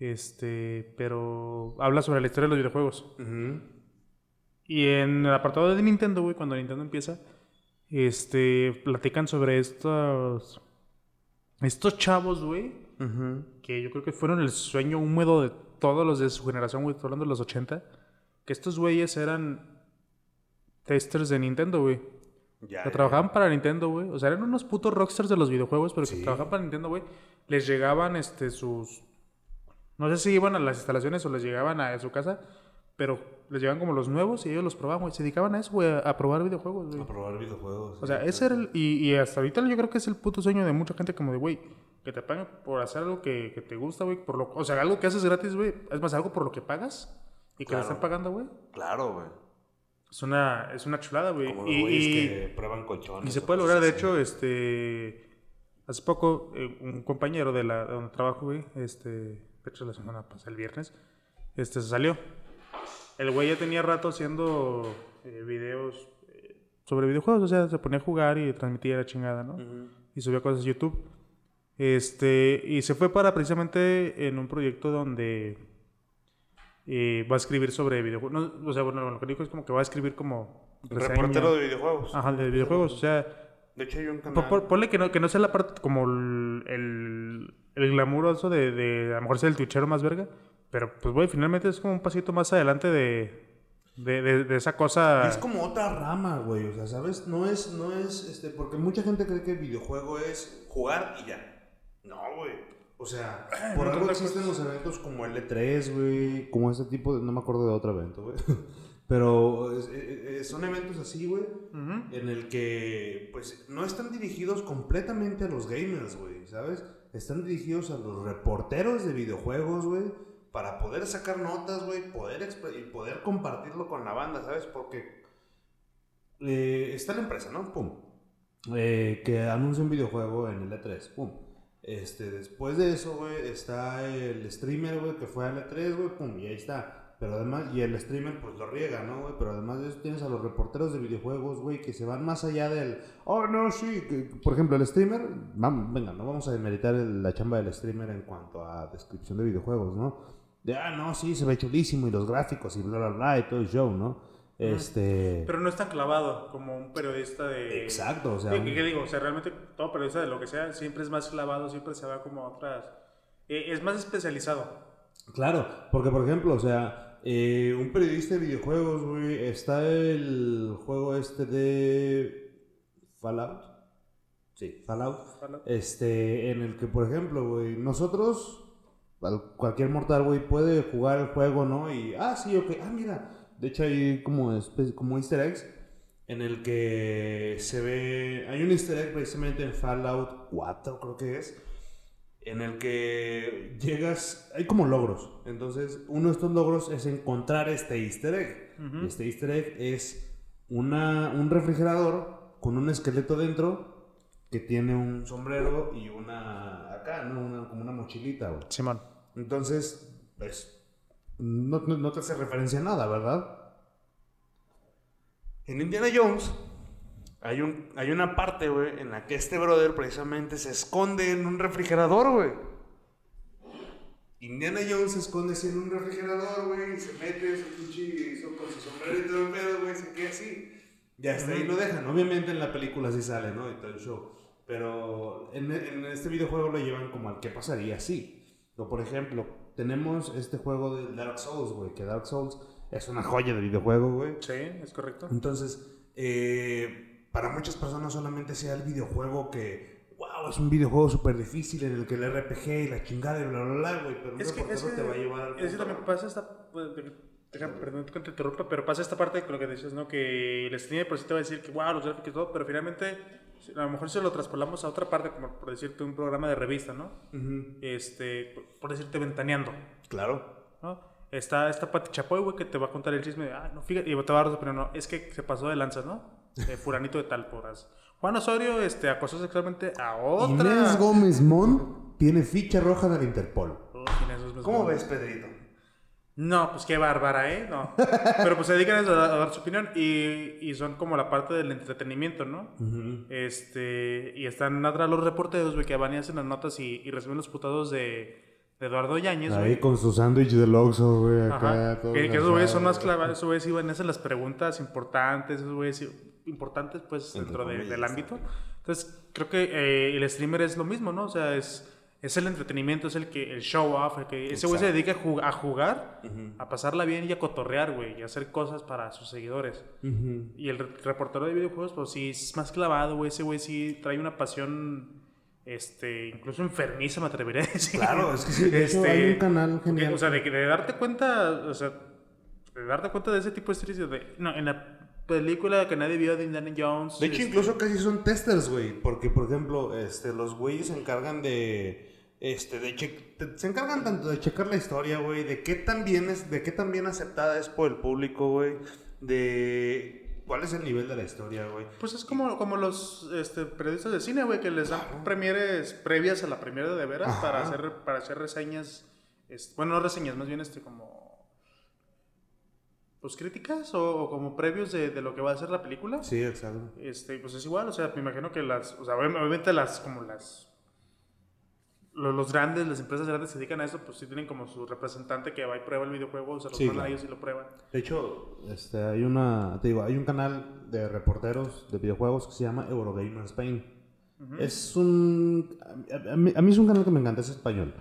A: Este, pero habla sobre la historia de los videojuegos. Ajá. Y en el apartado de Nintendo, güey, cuando Nintendo empieza, este, platican sobre estos, estos chavos, güey, que yo creo que fueron el sueño húmedo de todos los de su generación, güey, hablando de los 80, que estos güeyes eran testers de Nintendo, güey. que trabajaban para Nintendo, güey. O sea, eran unos putos rockstars de los videojuegos, pero que trabajaban para Nintendo, güey. Les llegaban, este, sus... No sé si iban a las instalaciones o les llegaban a su casa pero les llegaban como los nuevos y ellos los probaban, güey. Se dedicaban a eso, güey, a, probar videojuegos, güey.
B: A probar videojuegos.
A: O sea, ese era el. Y, y, hasta ahorita yo creo que es el puto sueño de mucha gente, como de, güey, que te paguen por hacer algo que, que te gusta, güey. Por lo, o sea, algo que haces gratis, güey. Es más, algo por lo que pagas y que te están pagando, güey.
B: Claro, güey.
A: Es una, es una chulada, güey.
B: Y, que prueban colchones.
A: Y se puede lograr, de hecho, este. Hace poco, eh, un compañero de, la, de donde trabajo, güey, este. De hecho, la semana pasada, el viernes, este se salió el güey ya tenía rato haciendo eh, videos eh, sobre videojuegos, o sea, se ponía a jugar y transmitía la chingada, ¿no? y subía cosas a YouTube. Este, y se fue para precisamente en un proyecto donde eh, va a escribir sobre videojuegos. o sea, bueno, lo que dijo es como que va a escribir como.
B: Reportero de videojuegos.
A: Ajá, de videojuegos. O sea.
B: De hecho, hay un canal.
A: ponle que no, que no sea la parte como el, el, el glamuroso de, de, a lo mejor ser el twitchero más verga. Pero, pues, güey, finalmente es como un pasito más adelante de, de, de, esa cosa.
B: Es como otra rama, güey. O sea, ¿sabes? No es, no es, este, porque mucha gente cree que el videojuego es jugar y ya. No, güey. O sea, por algo existen los eventos como el E3, güey. Como ese tipo de. No me acuerdo de otro evento, güey. Pero e, e, son eventos así, güey. En el que, pues, no están dirigidos completamente a los gamers, güey. ¿Sabes? Están dirigidos a los reporteros de videojuegos, güey para poder sacar notas, güey, poder y poder compartirlo con la banda, ¿sabes? Porque eh, está la empresa, ¿no? Pum. Eh, que anuncia un videojuego en el E3, pum. Este, después de eso, güey, está el streamer, güey, que fue al E3, güey, pum, y ahí está. Pero además, y el streamer pues lo riega, ¿no? Pero además de eso tienes a los reporteros de videojuegos, güey, que se van más allá del, oh, no, sí, por ejemplo, el streamer, vamos, venga, no vamos a demeritar la chamba del streamer en cuanto a descripción de videojuegos, ¿no? De, ah, no, sí, se ve chulísimo y los gráficos y bla, bla, bla, y todo el show, ¿no? Este...
A: Pero no es tan clavado como un periodista de...
B: Exacto, o sea...
A: ¿Qué, digo? O sea, realmente todo periodista de lo que sea siempre es más clavado, siempre se va como a otras... Eh, es más especializado.
B: Claro, porque por ejemplo, o sea, eh, un periodista de videojuegos, güey, está el juego este de Fallout. Sí, Fallout. Fallout. Este, en el que, por ejemplo, güey, nosotros cualquier mortal, güey, puede jugar el juego, ¿no? Y, ah, sí, ok, ah, mira. De hecho, hay como, como easter eggs en el que se ve. Hay un easter egg precisamente en Fallout 4, creo que es. En el que llegas. Hay como logros. Entonces, uno de estos logros es encontrar este easter egg. Este easter egg es una, un refrigerador con un esqueleto dentro que tiene un sombrero y una acá, ¿no? Una, como una mochilita, güey.
A: Simón.
B: Entonces, pues, no, no, te hace referencia a nada, ¿verdad? En Indiana Jones hay, un, hay una parte, güey, en la que este brother precisamente se esconde en un refrigerador, güey. Indiana Jones se esconde así en un refrigerador, güey, y se mete su pinche con su sombrero y todo el pedo, güey, se queda así. Ya está ahí lo dejan. Obviamente en la película sí sale, ¿no? Y todo el show. Pero en, en este videojuego lo llevan como al que pasaría sí. O por ejemplo, tenemos este juego de Dark Souls, güey, que Dark Souls es una joya de videojuego, güey.
A: Sí, es correcto.
B: Entonces, eh, para muchas personas solamente sea el videojuego que, wow, es un videojuego súper difícil en el que el RPG y la chingada y bla, bla, bla, güey, pero
A: es que, te va a llevar al... Es que también pasa esta... Pues, perdón que te interrumpa, pero pasa esta parte con lo que dices, ¿no? Que el streamer por sí te va a decir que, wow, los gráficos y todo, pero finalmente a lo mejor si lo traspolamos a otra parte, como por decirte un programa de revista, ¿no? Este, por decirte ventaneando.
B: Claro.
A: ¿no? Está esta Pati Chapoy, güey, que te va a contar el chisme de, ah, no, fíjate, y te va a dar opinión, no, es que se pasó de lanzas, ¿no? Eh, furanito de tal poras. Juan Osorio, este, acosó sexualmente a otra.
B: Inés Gómez Mon tiene ficha roja del Interpol. ¿Cómo ves, Pedrito?
A: No, pues qué bárbara, ¿eh? No. Pero pues se dedican a, dar su opinión y, y, son como la parte del entretenimiento, ¿no? Este, y están atrás los reporteros, güey, que van y hacen las notas y, y reciben los putados de, Eduardo Yáñez,
B: Ahí con su sándwich de Oxxo, güey, acá.
A: Todo que, que esos güeyes son más clavados, esos güeyes iban a hacer las preguntas importantes, esos güeyes importantes, pues, dentro del ámbito. Entonces, creo que eh, el streamer es lo mismo, ¿no? O sea, es es el entretenimiento, es el que el show off, el que ese güey se dedica a, jugar, a pasarla bien y a cotorrear, güey, y a hacer cosas para sus seguidores. Y el reportero de videojuegos, pues sí, es más clavado, güey, ese güey sí trae una pasión, este, incluso enfermiza, me atrevería a decir.
B: Claro, es que sí, este, hay un canal genial.
A: o sea, de, de, darte cuenta, o sea, de darte cuenta de ese tipo de historias, de, no, en la película que nadie vio de Indiana Jones.
B: De hecho, este incluso casi son testers, güey. Porque, por ejemplo, este, los güeyes se encargan de este, de se encargan tanto de checar la historia, güey, de qué tan bien es, de qué tan bien aceptada es por el público, güey, de cuál es el nivel de la historia, güey.
A: Pues es como, como los este, periodistas de cine, güey, que les dan premieres previas a la premiere de veras para hacer, para hacer reseñas, bueno, no reseñas, más bien este como pues críticas o, como previos de, de, lo que va a ser la película.
B: Sí, exacto.
A: Este, pues es igual, o sea, me imagino que las, o sea, obviamente las, como las, los, grandes, las empresas grandes se dedican a eso, pues sí tienen como su representante que va y prueba el videojuego, o sea, los mandan a ellos y lo prueban.
B: De hecho, este, hay una, te digo, hay un canal de reporteros de videojuegos que se llama Eurogamer Spain. Es un, a mí, a mí es un canal que me encanta, es español.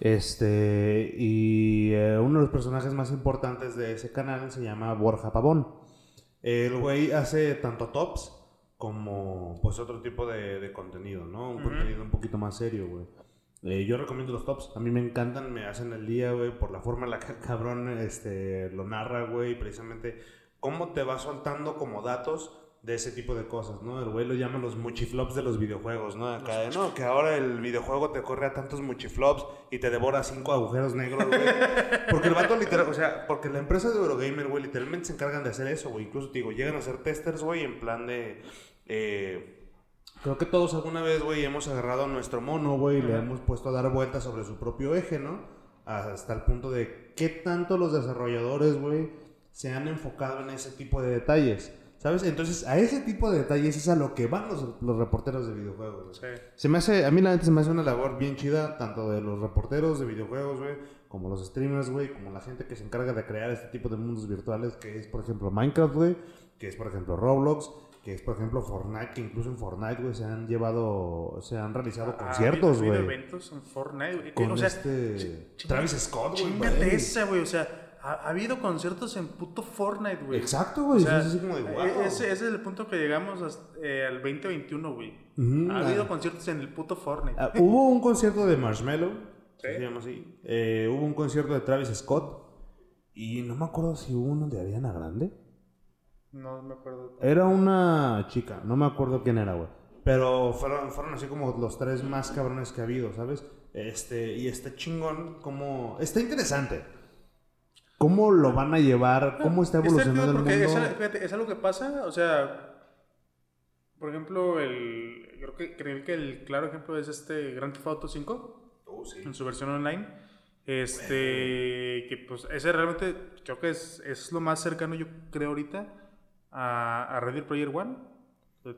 B: Este, y eh, uno de los personajes más importantes de ese canal se llama Borja Pavón. El güey hace tanto tops como pues otro tipo de, contenido, ¿no? Un contenido un poquito más serio, güey. Eh, yo recomiendo los tops, a mí me encantan, me hacen el día, güey, por la forma en la que el cabrón este, lo narra, güey, precisamente cómo te va soltando como datos de ese tipo de cosas, ¿no? El güey lo llama los muchiflops de los videojuegos, ¿no? Acá, no, que ahora el videojuego te corre a tantos muchiflops y te devora cinco agujeros negros, güey. Porque el vato literal, o sea, porque la empresa de Eurogamer, güey, literalmente se encargan de hacer eso, güey. Incluso, te digo, llegan a ser testers, güey, en plan de... Eh, creo que todos alguna vez, güey, hemos agarrado a nuestro mono, güey, y le hemos puesto a dar vueltas sobre su propio eje, ¿no? Hasta el punto de qué tanto los desarrolladores, güey, se han enfocado en ese tipo de detalles. ¿Sabes? Entonces, a ese tipo de detalles es a lo que van los, los reporteros de videojuegos. Sí. Se me hace, a mí la gente se me hace una labor bien chida, tanto de los reporteros de videojuegos, güey, como los streamers, güey, como la gente que se encarga de crear este tipo de mundos virtuales, que es, por ejemplo, Minecraft, güey, que es, por ejemplo, Roblox, que es, por ejemplo, Fortnite, que incluso en Fortnite, güey, se han llevado, se han realizado ah, conciertos, güey.
A: Eventos en Fortnite, güey.
B: Con o sea, este... Travis Scott,
A: güey. Chingate esa, güey, o sea ha, habido conciertos en puto Fortnite, güey.
B: Exacto, güey. es así como de
A: Ese, es el punto que llegamos eh, al 2021, güey. ha habido conciertos en el puto Fortnite.
B: Ah, hubo un concierto de Marshmello. ¿Sí? Se llama así. Eh, hubo un concierto de Travis Scott. Y no me acuerdo si hubo uno de Ariana Grande.
A: No me acuerdo.
B: Era una chica, no me acuerdo quién era, güey. Pero fueron, fueron así como los tres más cabrones que ha habido, ¿sabes? Este, y está chingón, como. Está interesante. ¿Cómo lo van a llevar? ¿Cómo está evolucionando el mundo?
A: Es, fíjate, es algo que pasa, o sea, por ejemplo, el, creo que, creo que el claro ejemplo es este Grand Theft Auto 5, en su versión online. Este, que pues ese realmente creo que es, es lo más cercano, yo creo ahorita, a, a Ready Player One.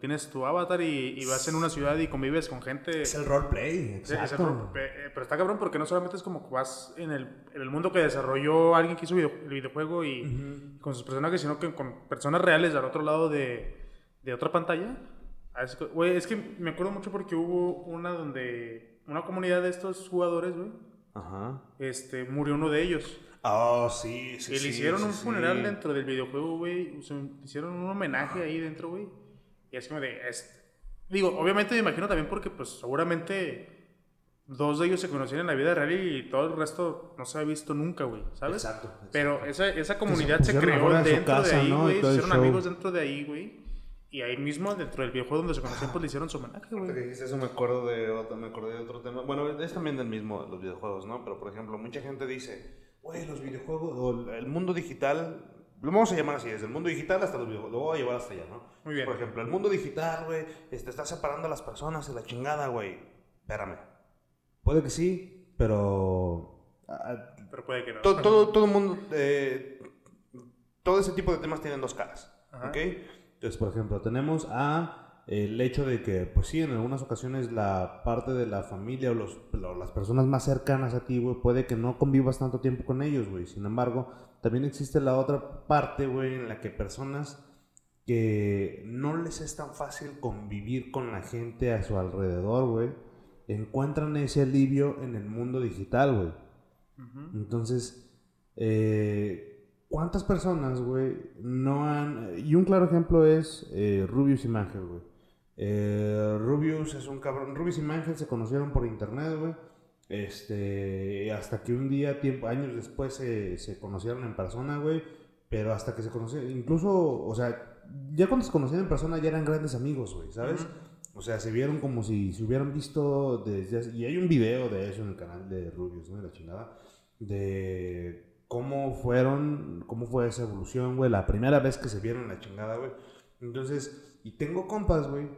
A: Tienes tu avatar y, vas en una ciudad y convives con gente.
B: Es el roleplay, exacto.
A: Eh, pero está cabrón porque no solamente es como que vas en el, en el mundo que desarrolló alguien que hizo el videojuego y con sus personajes, sino que con personas reales al otro lado de, de otra pantalla. Ah, güey, es que me acuerdo mucho porque hubo una donde una comunidad de estos jugadores, güey. Ajá. Este, murió uno de ellos.
B: Oh, sí, sí.
A: Y le hicieron un funeral dentro del videojuego, güey. hicieron un homenaje ahí dentro, güey. Y es como de, digo, obviamente me imagino también porque pues seguramente dos de ellos se conocían en la vida real y todo el resto no se ha visto nunca, güey, ¿sabes? Exacto. Pero esa, esa comunidad se, creó dentro de ahí, güey, se hicieron amigos dentro de ahí, güey. Y ahí mismo, dentro del videojuego donde se conocían, pues le hicieron su homenaje, güey.
B: que dijiste eso, me acuerdo de otro, me acordé de otro tema. Bueno, es también del mismo, los videojuegos, ¿no? Pero, por ejemplo, mucha gente dice, güey, los videojuegos, o el mundo digital lo vamos a llamar así, desde el mundo digital hasta los videojuegos. Lo voy a llevar hasta allá, ¿no? Muy bien. Por ejemplo, el mundo digital, güey, este, está separando a las personas de la chingada, güey. Espérame. Puede que sí, pero.
A: pero puede que no.
B: Todo, todo, todo el mundo. Eh, todo ese tipo de temas tienen dos caras. ¿Ok? Entonces, por ejemplo, tenemos a el hecho de que, pues sí, en algunas ocasiones la parte de la familia o, los, las personas más cercanas a ti, güey, puede que no convivas tanto tiempo con ellos, güey. Sin embargo, también existe la otra parte, güey, en la que personas que no les es tan fácil convivir con la gente a su alrededor, güey, encuentran ese alivio en el mundo digital, güey. Entonces, eh, ¿cuántas personas, güey, no han... Y un claro ejemplo es eh, Rubius y Mangel, güey. Eh, Rubius es un cabrón. Rubius y Mangel se conocieron por internet, güey. Este, hasta que un día, tiempo, años después, se, se conocieron en persona, güey. Pero hasta que se conocieron, incluso, o sea, ya cuando se conocieron en persona ya eran grandes amigos, güey, ¿sabes? O sea, se vieron como si se hubieran visto desde... Y hay un video de eso en el canal de Rubius, ¿no? De la chingada. De cómo fueron, cómo fue esa evolución, güey. La primera vez que se vieron en la chingada, güey. Entonces, y tengo compas, güey,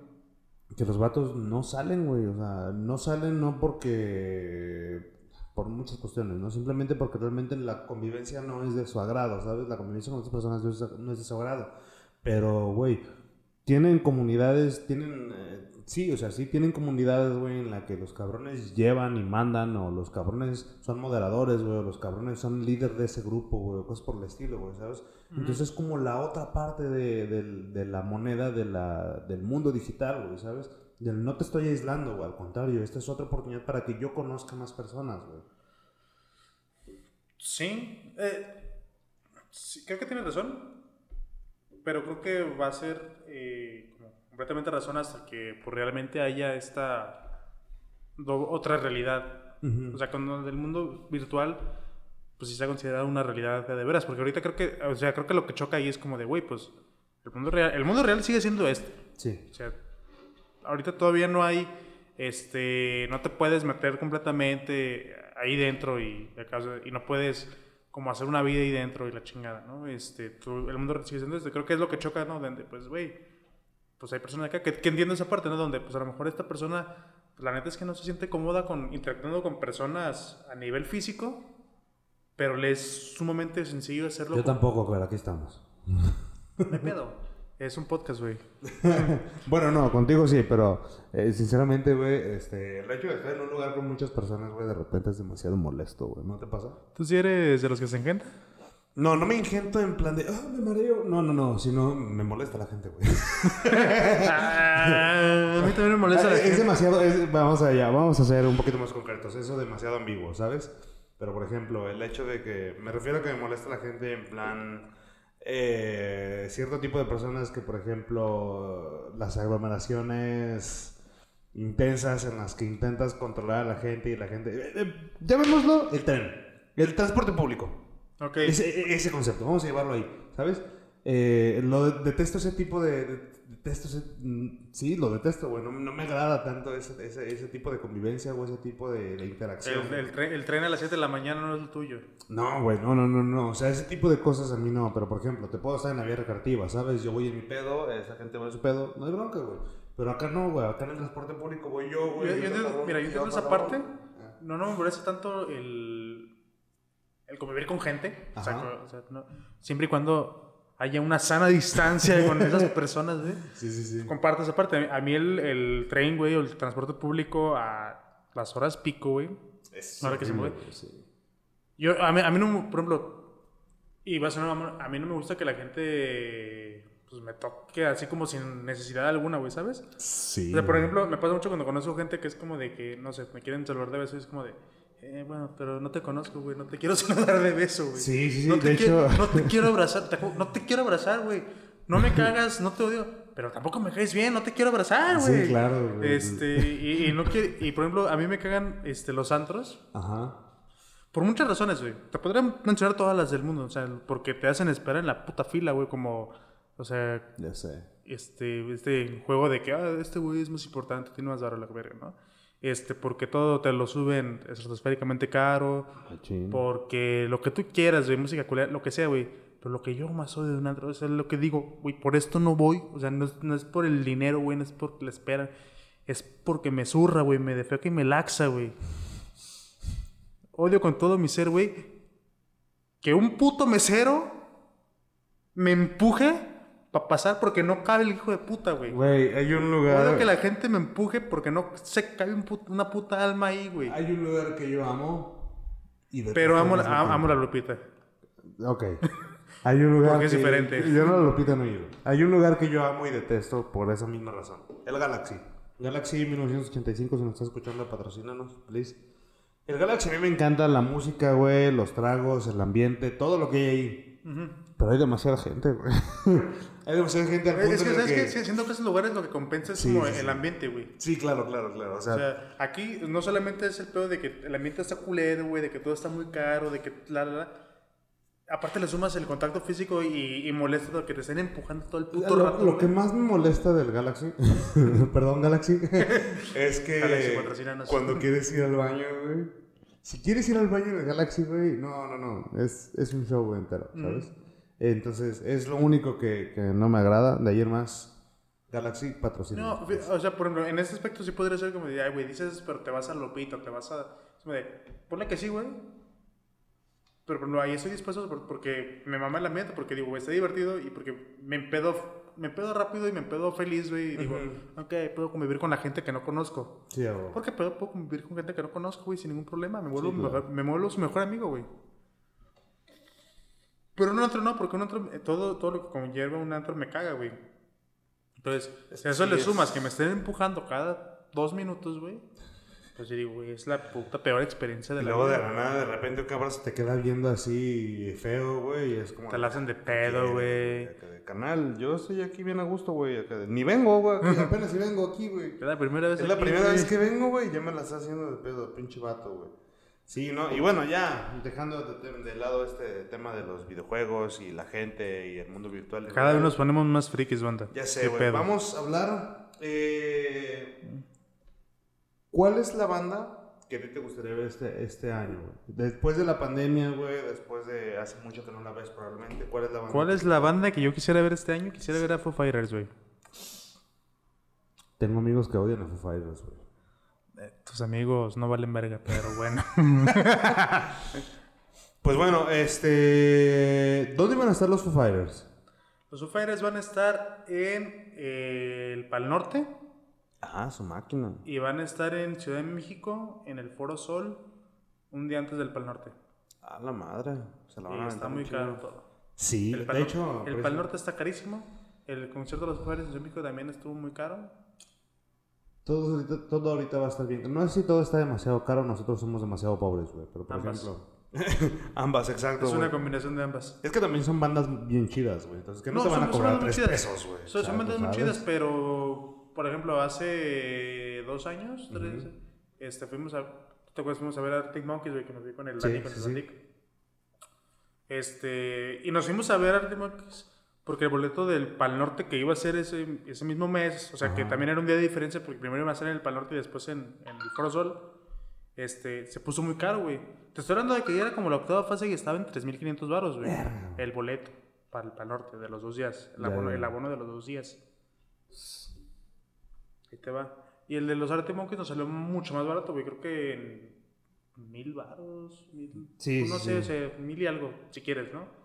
B: que los vatos no salen, güey. O sea, no salen no porque por muchas cuestiones, ¿no? Simplemente porque realmente la convivencia no es de su agrado, ¿sabes? La convivencia con otras personas no es de su agrado. Pero, güey, tienen comunidades, tienen, eh, sí, o sea, sí tienen comunidades, güey, en la que los cabrones llevan y mandan, o los cabrones son moderadores, güey, o los cabrones son líder de ese grupo, güey, o cosas por el estilo, güey, ¿sabes? Entonces es como la otra parte de, de la moneda de la, del mundo digital, güey, ¿sabes? Del no te estoy aislando, güey, al contrario, esta es otra oportunidad para que yo conozca más personas, güey.
A: Sí, eh, sí, creo que tienes razón, pero creo que va a ser eh, completamente razón hasta que pues, realmente haya esta otra realidad. O sea, cuando el mundo virtual pues sí se ha considerado una realidad de veras, porque ahorita creo que, o sea, creo que lo que choca ahí es como de, güey, pues el mundo real, el mundo real sigue siendo este.
B: Sí.
A: O sea, ahorita todavía no hay, este, no te puedes meter completamente ahí dentro y, y no puedes como hacer una vida ahí dentro y la chingada, ¿no? Este, el mundo siendo este. Creo que es lo que choca, ¿no? Donde, pues, güey, pues hay personas acá que, que entienden esa parte, ¿no? Donde, pues, a lo mejor esta persona, pues, la neta es que no se siente cómoda con interactuando con personas a nivel físico, pero le es sumamente sencillo hacerlo.
B: Yo tampoco, pero aquí estamos.
A: Me pedo. Es un podcast, güey.
B: bueno, no, contigo sí, pero eh, sinceramente, güey, este, el hecho de estar en un lugar con muchas personas, güey, de repente es demasiado molesto, güey. ¿No te pasa?
A: ¿Tú sí eres de los que se engenta?
B: No, no me ingento en plan de, ah, me mareo. No, no, no, sino me molesta la gente, güey.
A: Ah, a mí también me molesta la
B: es,
A: gente.
B: Es demasiado, vamos allá, vamos a ser un poquito más concretos. Eso es demasiado ambiguo, ¿sabes? Pero, por ejemplo, el hecho de que, me refiero a que me molesta la gente en plan eh, cierto tipo de personas que, por ejemplo, las aglomeraciones intensas en las que intentas controlar a la gente y la gente... Eh, eh, llamémoslo el tren, el transporte público.
A: Okay.
B: Ese, ese, concepto, vamos a llevarlo ahí, ¿sabes? Eh, lo detesto ese tipo de, detesto mm, sí, lo detesto, güey. No, me agrada tanto ese, ese, ese, tipo de convivencia o ese tipo de, interacción.
A: El, el, tren, a las 7 de la mañana no es el tuyo.
B: No, güey, no, no, no, no. O sea, ese tipo de cosas a mí no. Pero, por ejemplo, te puedo estar en la vía recreativa, ¿sabes? Yo voy en mi pedo, esa gente va en su pedo. No hay bronca, güey. Pero acá no, güey. Acá en el transporte público voy yo, güey.
A: mira, yo entiendo esa parte. Ah. No, no me parece tanto el, el convivir con gente. O sea, o sea no, siempre y cuando haya una sana distancia con esas personas, güey.
B: Sí, sí, sí.
A: Comparto esa parte. A mí el, el tren, güey, o el transporte público a las horas pico, güey. Es ahora que se mueve. Yo, a mí, a mí no, por ejemplo, y va a, sonar, a mí no me gusta que la gente pues me toque así como sin necesidad alguna, güey, ¿sabes?
B: Sí.
A: O sea, por ejemplo, me pasa mucho cuando conozco gente que es como de que, no sé, me quieren saludar de veces, es como de, eh, bueno, pero no te conozco, güey. No te quiero saludar de beso, güey.
B: Sí, sí, sí.
A: No
B: te, de quiero,
A: hecho... no te quiero abrazar. no te quiero abrazar, güey. No me cagas, no te odio. Pero tampoco me caes bien, no te quiero abrazar, güey.
B: Sí, claro, güey.
A: Este, y, no quiere, y por ejemplo, a mí me cagan este, los antros.
B: Ajá.
A: Por muchas razones, güey. Te podrían mencionar todas las del mundo. O sea, porque te hacen esperar en la puta fila, güey. Como, o sea.
B: Ya sé.
A: Este, este juego de que, ah, este güey es más importante, tiene más barro la verga, ¿no? Este, porque todo te lo suben estratosféricamente caro, porque lo que tú quieras, de música culera, lo que sea, güey. Pero lo que yo más odio de un antro es lo que digo, güey, por esto no voy. O sea, no es, no es por el dinero, güey, no es porque la espera. Es porque me zurra, güey, me defeca y me laxa, güey. Odio con todo mi ser, güey, que un puto mesero me empuje para pasar porque no cabe el hijo de puta, güey.
B: Güey, hay un lugar.
A: Puedo que la gente me empuje porque no se cabe una puta alma ahí, güey.
B: Hay un lugar que yo amo.
A: Y Pero amo, amo la Lupita.
B: Ok. Hay un lugar.
A: porque es diferente.
B: Yo no la Lupita no he ido. Hay un lugar que yo amo y detesto por esa misma razón. El Galaxy. Galaxy 1985, si nos estás escuchando, patrocínanos, please. El Galaxy a mí me encanta la música, güey, los tragos, el ambiente, todo lo que hay ahí. Pero hay demasiada gente, güey. hay demasiada gente al punto
A: Es que, ¿sabes que... que siento que esos lugares lo que compensa es como el ambiente, güey.
B: Sí, claro, claro, claro. O sea,
A: aquí no solamente es el pedo de que el ambiente está culero, güey, de que todo está muy caro, de que la, la, la. Aparte le sumas el contacto físico y, y molesta que te estén empujando todo el puto
B: lo,
A: rato.
B: Lo que más me molesta del Galaxy, perdón Galaxy, es que cuando quieres ir al baño, güey si quieres ir al baño de Galaxy, güey, no, no, no. Es, es un show entero, mm. Entonces, es lo único que, que, no me agrada. De ayer más, Galaxy patrocina.
A: No, o sea, por ejemplo, en este aspecto sí podría ser como de, ay, güey, dices, pero te vas a Lopito, te vas a. como de, ponle que sí, güey. Pero, pero ahí estoy dispuesto por- porque me mama el ambiente, porque digo, güey, está divertido y porque me empedo, me empedo rápido y me empedo feliz, güey. Y digo, ok, puedo convivir con la gente que no conozco.
B: Sí, güey.
A: Porque puedo, puedo convivir con gente que no conozco, güey, sin ningún problema. Me vuelvo,
B: Sí, claro.
A: mejor- me vuelvo su mejor amigo, güey. Pero un antro no, porque un antro, eh, todo, todo lo que conlleva un antro me caga, güey. Entonces, si a eso
B: sí
A: le
B: es-
A: sumas que me estén empujando cada dos minutos, güey. Pues yo digo, güey, es la puta peor experiencia de
B: Y
A: la
B: luego de
A: vida.
B: la nada, de repente, un cabrón se te queda viendo así feo, güey. Y es como.
A: Te la hacen de pedo, güey.
B: De Canal, yo estoy aquí bien a gusto, güey. de- Ni vengo, güey. Apenas si vengo aquí, güey.
A: Es la primera vez
B: Es la
A: aquí,
B: primera vez que vengo, güey. Ya me la está haciendo de pedo, pinche vato, güey. Sí, ¿no? Y bueno, ya, dejando de, de- de lado este tema de los videojuegos y la gente y el mundo virtual.
A: Cada vez nos ponemos más frikis, banda.
B: Ya sé, güey. Vamos a hablar. eh, ¿Cuál es la banda que a ti te gustaría ver este, este año, güey? Después de la pandemia, güey. Después de hace mucho que no la ves, probablemente. ¿Cuál es la banda?
A: ¿Cuál es la banda que yo quisiera ver este año? Quisiera ver a Foo Fighters, güey.
B: Tengo amigos que odian a Foo Fighters, güey.
A: Eh, Tus amigos no valen verga, pero bueno.
B: Pues bueno, este. ¿Dónde van a estar los Foo Fighters?
A: Los Foo Fighters van a estar en eh, el Pal Norte
B: Ah, su máquina.
A: y van a estar en Ciudad de México, en el Foro Sol, un día antes del Pal Norte.
B: A la madre. Se la van
A: Y
B: a
A: está muy caro todo.
B: Sí,
A: El Pal,
B: de hecho.
A: el Pal Norte está carísimo. El concierto de los Foo Fighters en Ciudad de México también estuvo muy caro.
B: Todo ahorita, todo ahorita va a estar bien. No sé si todo está demasiado caro, nosotros somos demasiado pobres, güey. Pero por
A: Ambas.
B: ejemplo. Ambas, exacto.
A: Es una
B: güey.
A: combinación de ambas.
B: Es que también son bandas bien chidas, güey. Entonces, que no, te van a cobrar
A: muy
B: tres pesos, güey.
A: Son, bandas muy
B: ¿sabes?
A: chidas, pero por ejemplo, hace dos años, tres, este, fuimos a, ¿te acuerdas? Fuimos a ver a Arctic Monkeys, güey, que nos vi con el
B: Sí,
A: Dani, con
B: sí,
A: el
B: sí.
A: Este, y nos fuimos a ver a Arctic Monkeys porque el boleto del Pal Norte que iba a ser ese, ese mismo mes, o sea, que también era un día de diferencia porque primero iba a ser en el Pal Norte y después en, en el Foro Sol, este, se puso muy caro, güey. Te estoy hablando de que ya era como la octava fase y estaba en 3.500 baros, güey. El boleto para el Pal Norte de los dos días. El abono,
B: ya.
A: el abono de los dos días. Ahí te va. Y el de los Arte Monkeys nos salió mucho más barato, güey. Creo que en mil baros. Mil,
B: Sí,
A: No
B: sí,
A: sé, o sea, mil y algo, si quieres, ¿no?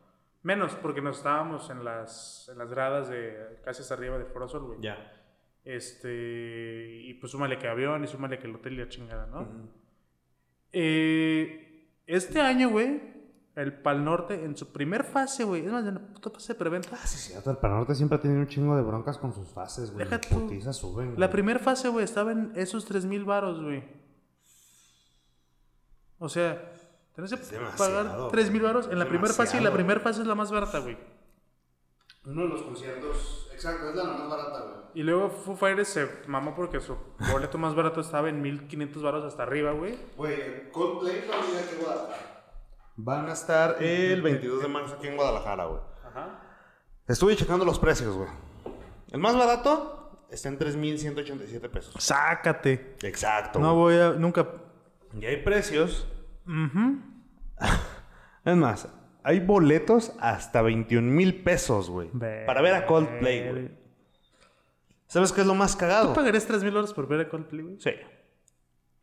A: Menos, porque nos estábamos en las, en las gradas de casi hasta arriba de Foro Sol, güey.
B: Ya.
A: Este, y pues súmale que avión y súmale que el hotel y la chingada, ¿no? Eh, este año, güey, el Pal Norte en su primer fase, güey, es más, en la puta fase de preventa.
B: Ah, sí, sí. El Pal Norte siempre ha tenido un chingo de broncas con sus fases, güey.
A: Deja
B: Las
A: tú.
B: putizas suben.
A: La primera fase, güey, estaba en esos 3 mil baros, güey. O sea, tenés que
B: demasiado,
A: pagar 3 mil baros en la primera fase y la primera fase es la más barata, güey.
B: Uno de los conciertos. Exacto, es la más barata, güey.
A: Y luego Foo Fighters se mamó porque su boleto más barato estaba en 1500 baros hasta arriba, güey.
B: Güey, Coldplay va a venir aquí a Guadalajara. Van a estar el 22 de marzo aquí en Guadalajara, güey.
A: Ajá.
B: Estuve checando los precios, güey. El más barato está en 3.187 pesos.
A: Sácate.
B: Exacto.
A: No voy a. Nunca.
B: Y hay precios.
A: Ujú.
B: Es más, hay boletos hasta 21 mil pesos, güey. Para ver a Coldplay, güey. ¿Sabes qué es lo más cagado?
A: ¿Tú pagarías 3 mil baros por ver a Coldplay, güey?
B: Sí.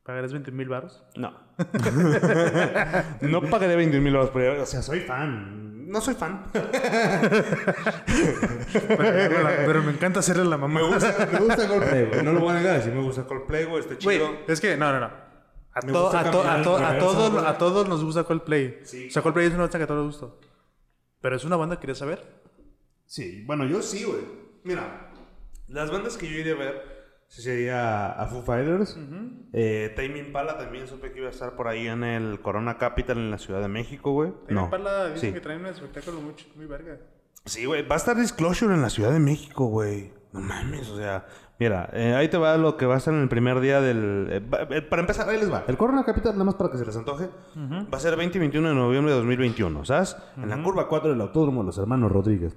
A: ¿Pagarías 20 mil baros?
B: No. no pagaré 21 mil dólares por ir. O sea, soy fan. No soy fan.
A: Pero me encanta hacerle la mamá.
B: me, gusta, me gusta Coldplay, güey. No lo voy a negar. Sí me gusta Coldplay, güey. Está chido.
A: es que, no, no, no. A, to- a, to-
B: caminar
A: a, to-
B: en
A: a
B: reversa,
A: todos, a todos nos gusta Coldplay.
B: Sí.
A: O sea, Coldplay es una banda que a todos nos gusta. Pero es una banda que quería saber.
B: Sí, bueno, yo sí, güey. Mira, las bandas que yo iría a ver sería a Foo Fighters. eh, Tame Impala también supe que iba a estar por ahí en el Corona Capital en la Ciudad de México, güey.
A: No.
B: No.
A: Pala dicen
B: Sí.
A: que traen un espectáculo muy, muy verga.
B: Sí, güey. Va a estar Disclosure en la Ciudad de México, güey. No mames, o sea. Mira, eh, ahí te va lo que va a estar en el primer día del... eh, va- eh, para empezar, ahí les va. El Corona Capital, nada más para que se les antoje, va a ser 20 y 21 de noviembre de 2021, ¿sabes? En la curva 4 del Autódromo de los Hermanos Rodríguez.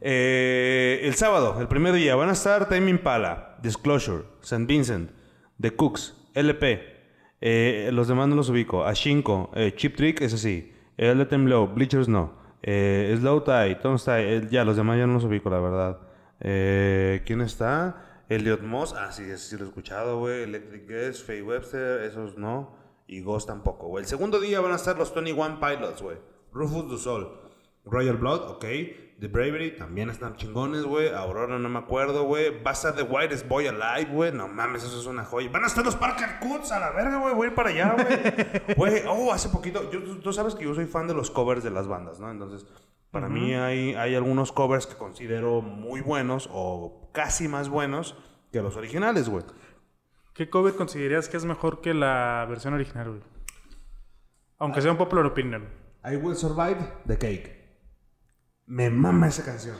B: Eh, el sábado, el primer día, van a estar Time Impala, Disclosure, St. Vincent, The Cooks, LP. eh, los demás no los ubico. Ashinko, eh, Chip Trick, ese sí. Let Them Blow, Bleachers no. Eh, Slow Tie, Tone Tie, eh, ya, los demás ya no los ubico, la verdad. Eh, ¿Quién está? Elliot Moss, ah, sí, sí lo he escuchado, güey. Electric Guest, Faye Webster, esos no. Y Ghost tampoco, güey. El segundo día van a estar los 21 Pilots, güey. Rufus Du Sol. Royal Blood, ok. The Bravery también están chingones, güey. Aurora no me acuerdo, güey. Va a estar The Whitest Boy Alive, güey. No mames, eso es una joya. Van a estar los Parker Cuts a la verga, güey. Voy a ir para allá, güey. Güey, oh, hace poquito. Yo, tú sabes que yo soy fan de los covers de las bandas, ¿no? Entonces, para mí hay, hay algunos covers que considero muy buenos o casi más buenos que los originales, güey.
A: ¿Qué cover considerarías que es mejor que la versión original, güey? Aunque sea un popular opinion.
B: I Will Survive The Cake. Me mama esa canción.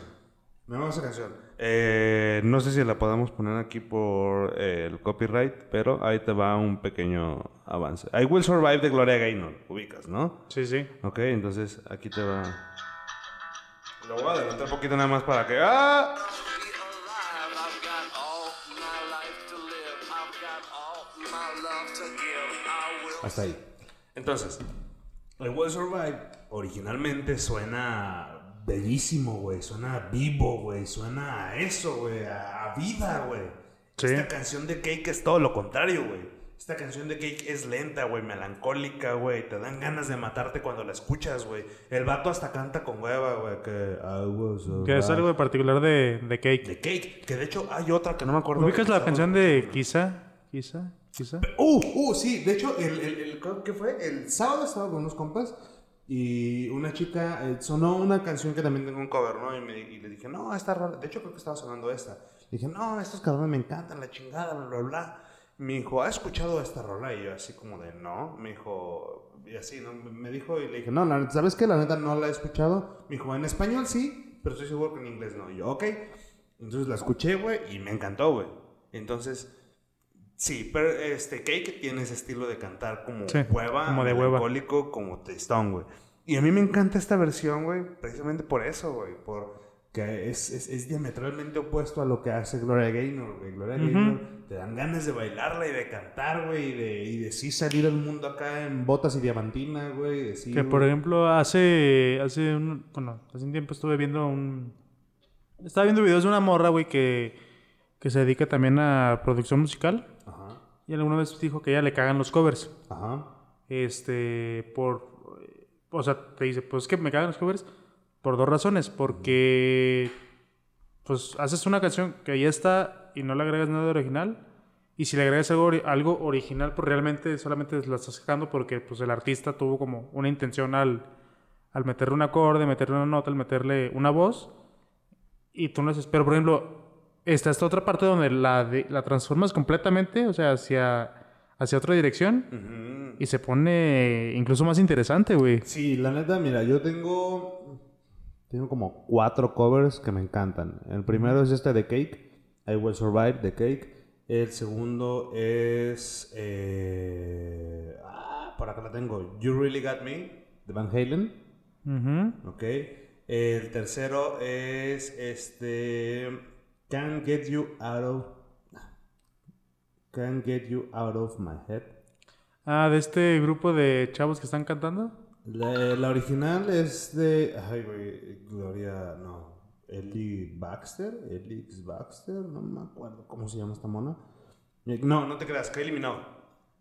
B: Me mama esa canción. Eh, no sé si la podemos poner aquí por eh, el copyright, pero ahí te va un pequeño avance. I Will Survive de Gloria Gaynor. Ubicas, ¿no?
A: Sí, sí.
B: Ok, entonces aquí te va. Lo voy a adelantar un poquito nada más para que. ¡Ah! Hasta ahí. Entonces, I Will Survive originalmente suena bellísimo, güey. Suena vivo, güey. Suena a eso, güey. A, vida, güey. Esta canción de Cake es todo lo contrario, güey. Esta canción de Cake es lenta, güey, melancólica, güey. Te dan ganas de matarte cuando la escuchas, güey. El vato hasta canta con hueva, güey. Que,
A: que es algo de particular de, de, Cake.
B: De Cake. Que de hecho hay otra que no me acuerdo.
A: ¿Ubicas la canción de Quizá? Quizá, quizá.
B: Uh, uh, sí. De hecho, el, el, el, ¿qué fue? El sábado estaba con unos compas. Y una chica eh, sonó una canción que también tengo un cover, ¿no? Y, me, y, le dije, no, esta rola, de hecho creo que estaba sonando esta. Le dije, no, estos cabrones me encantan, la chingada, bla, bla, bla. Me dijo, ¿has escuchado esta rola? Y yo así como de, no. Me dijo, y así, ¿no? Me dijo, y le dije, no, la, ¿sabes qué? La neta no la he escuchado. Me dijo, en español sí, pero estoy seguro que en inglés no. Y yo, ok. Entonces la escuché, güey, y me encantó, güey. Entonces, sí, pero este Cake tiene ese estilo de cantar como hueva, como de hueva, como tristón, güey. Y a mí me encanta esta versión, güey, precisamente por eso, güey, por que es, es, es, diametralmente opuesto a lo que hace Gloria Gaynor, güey. Gloria Gaynor te dan ganas de bailarla y de cantar, güey, y de, y de sí salir al mundo acá en botas y diamantina, güey.
A: que por ejemplo, hace, hace un, bueno, hace un tiempo estuve viendo un... Estaba viendo videos de una morra, güey, que, que se dedica también a producción musical. Ajá. Y alguna vez dijo que ella le cagan los covers. Ajá. Este, por... O sea, te dice, pues es que me cagan los covers por dos razones. Porque pues haces una canción que ya está y no le agregas nada de original. Y si le agregas algo, algo original, pues realmente solamente la estás sacando porque pues el artista tuvo como una intención al, al meterle un acorde, meterle una nota, al meterle una voz. Y tú no haces. Pero por ejemplo, está esta otra parte donde la, la transformas completamente, o sea, hacia, hacia otra dirección. Y se pone incluso más interesante, güey.
B: Sí, la neta, mira, yo tengo tengo como cuatro covers que me encantan. El primero es este de Cake, I Will Survive, de Cake. El segundo es... Eh, ah, por acá la tengo. You Really Got Me, de Van Halen. Ok. El tercero es este... Can't Get You Out of... Can't Get You Out of My Head.
A: Ah, de este grupo de chavos que están cantando.
B: La, original es de. Ay, güey. Gloria. No. Ellie Baxter. Elix Baxter. No me acuerdo cómo se llama esta mona. No, no te creas. Kylie Minogue.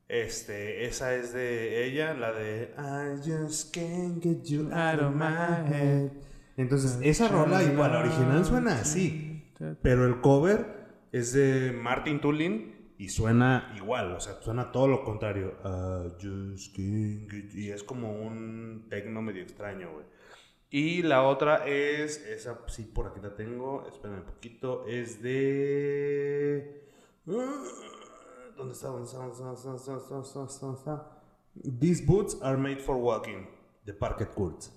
B: Este, esa es de ella, la de I just can't get you out of my head. Entonces, esa rola igual, la original suena así, pero el cover es de Martin Tulin y suena igual, o sea, suena todo lo contrario. y es como un tecno medio extraño, güey. Y la otra es, esa sí, por aquí la tengo, esperen un poquito, es de... ¿Dónde está? ¿Dónde está? ¿Dónde está? ¿Dónde está? These boots are made for walking, de Parket Courts.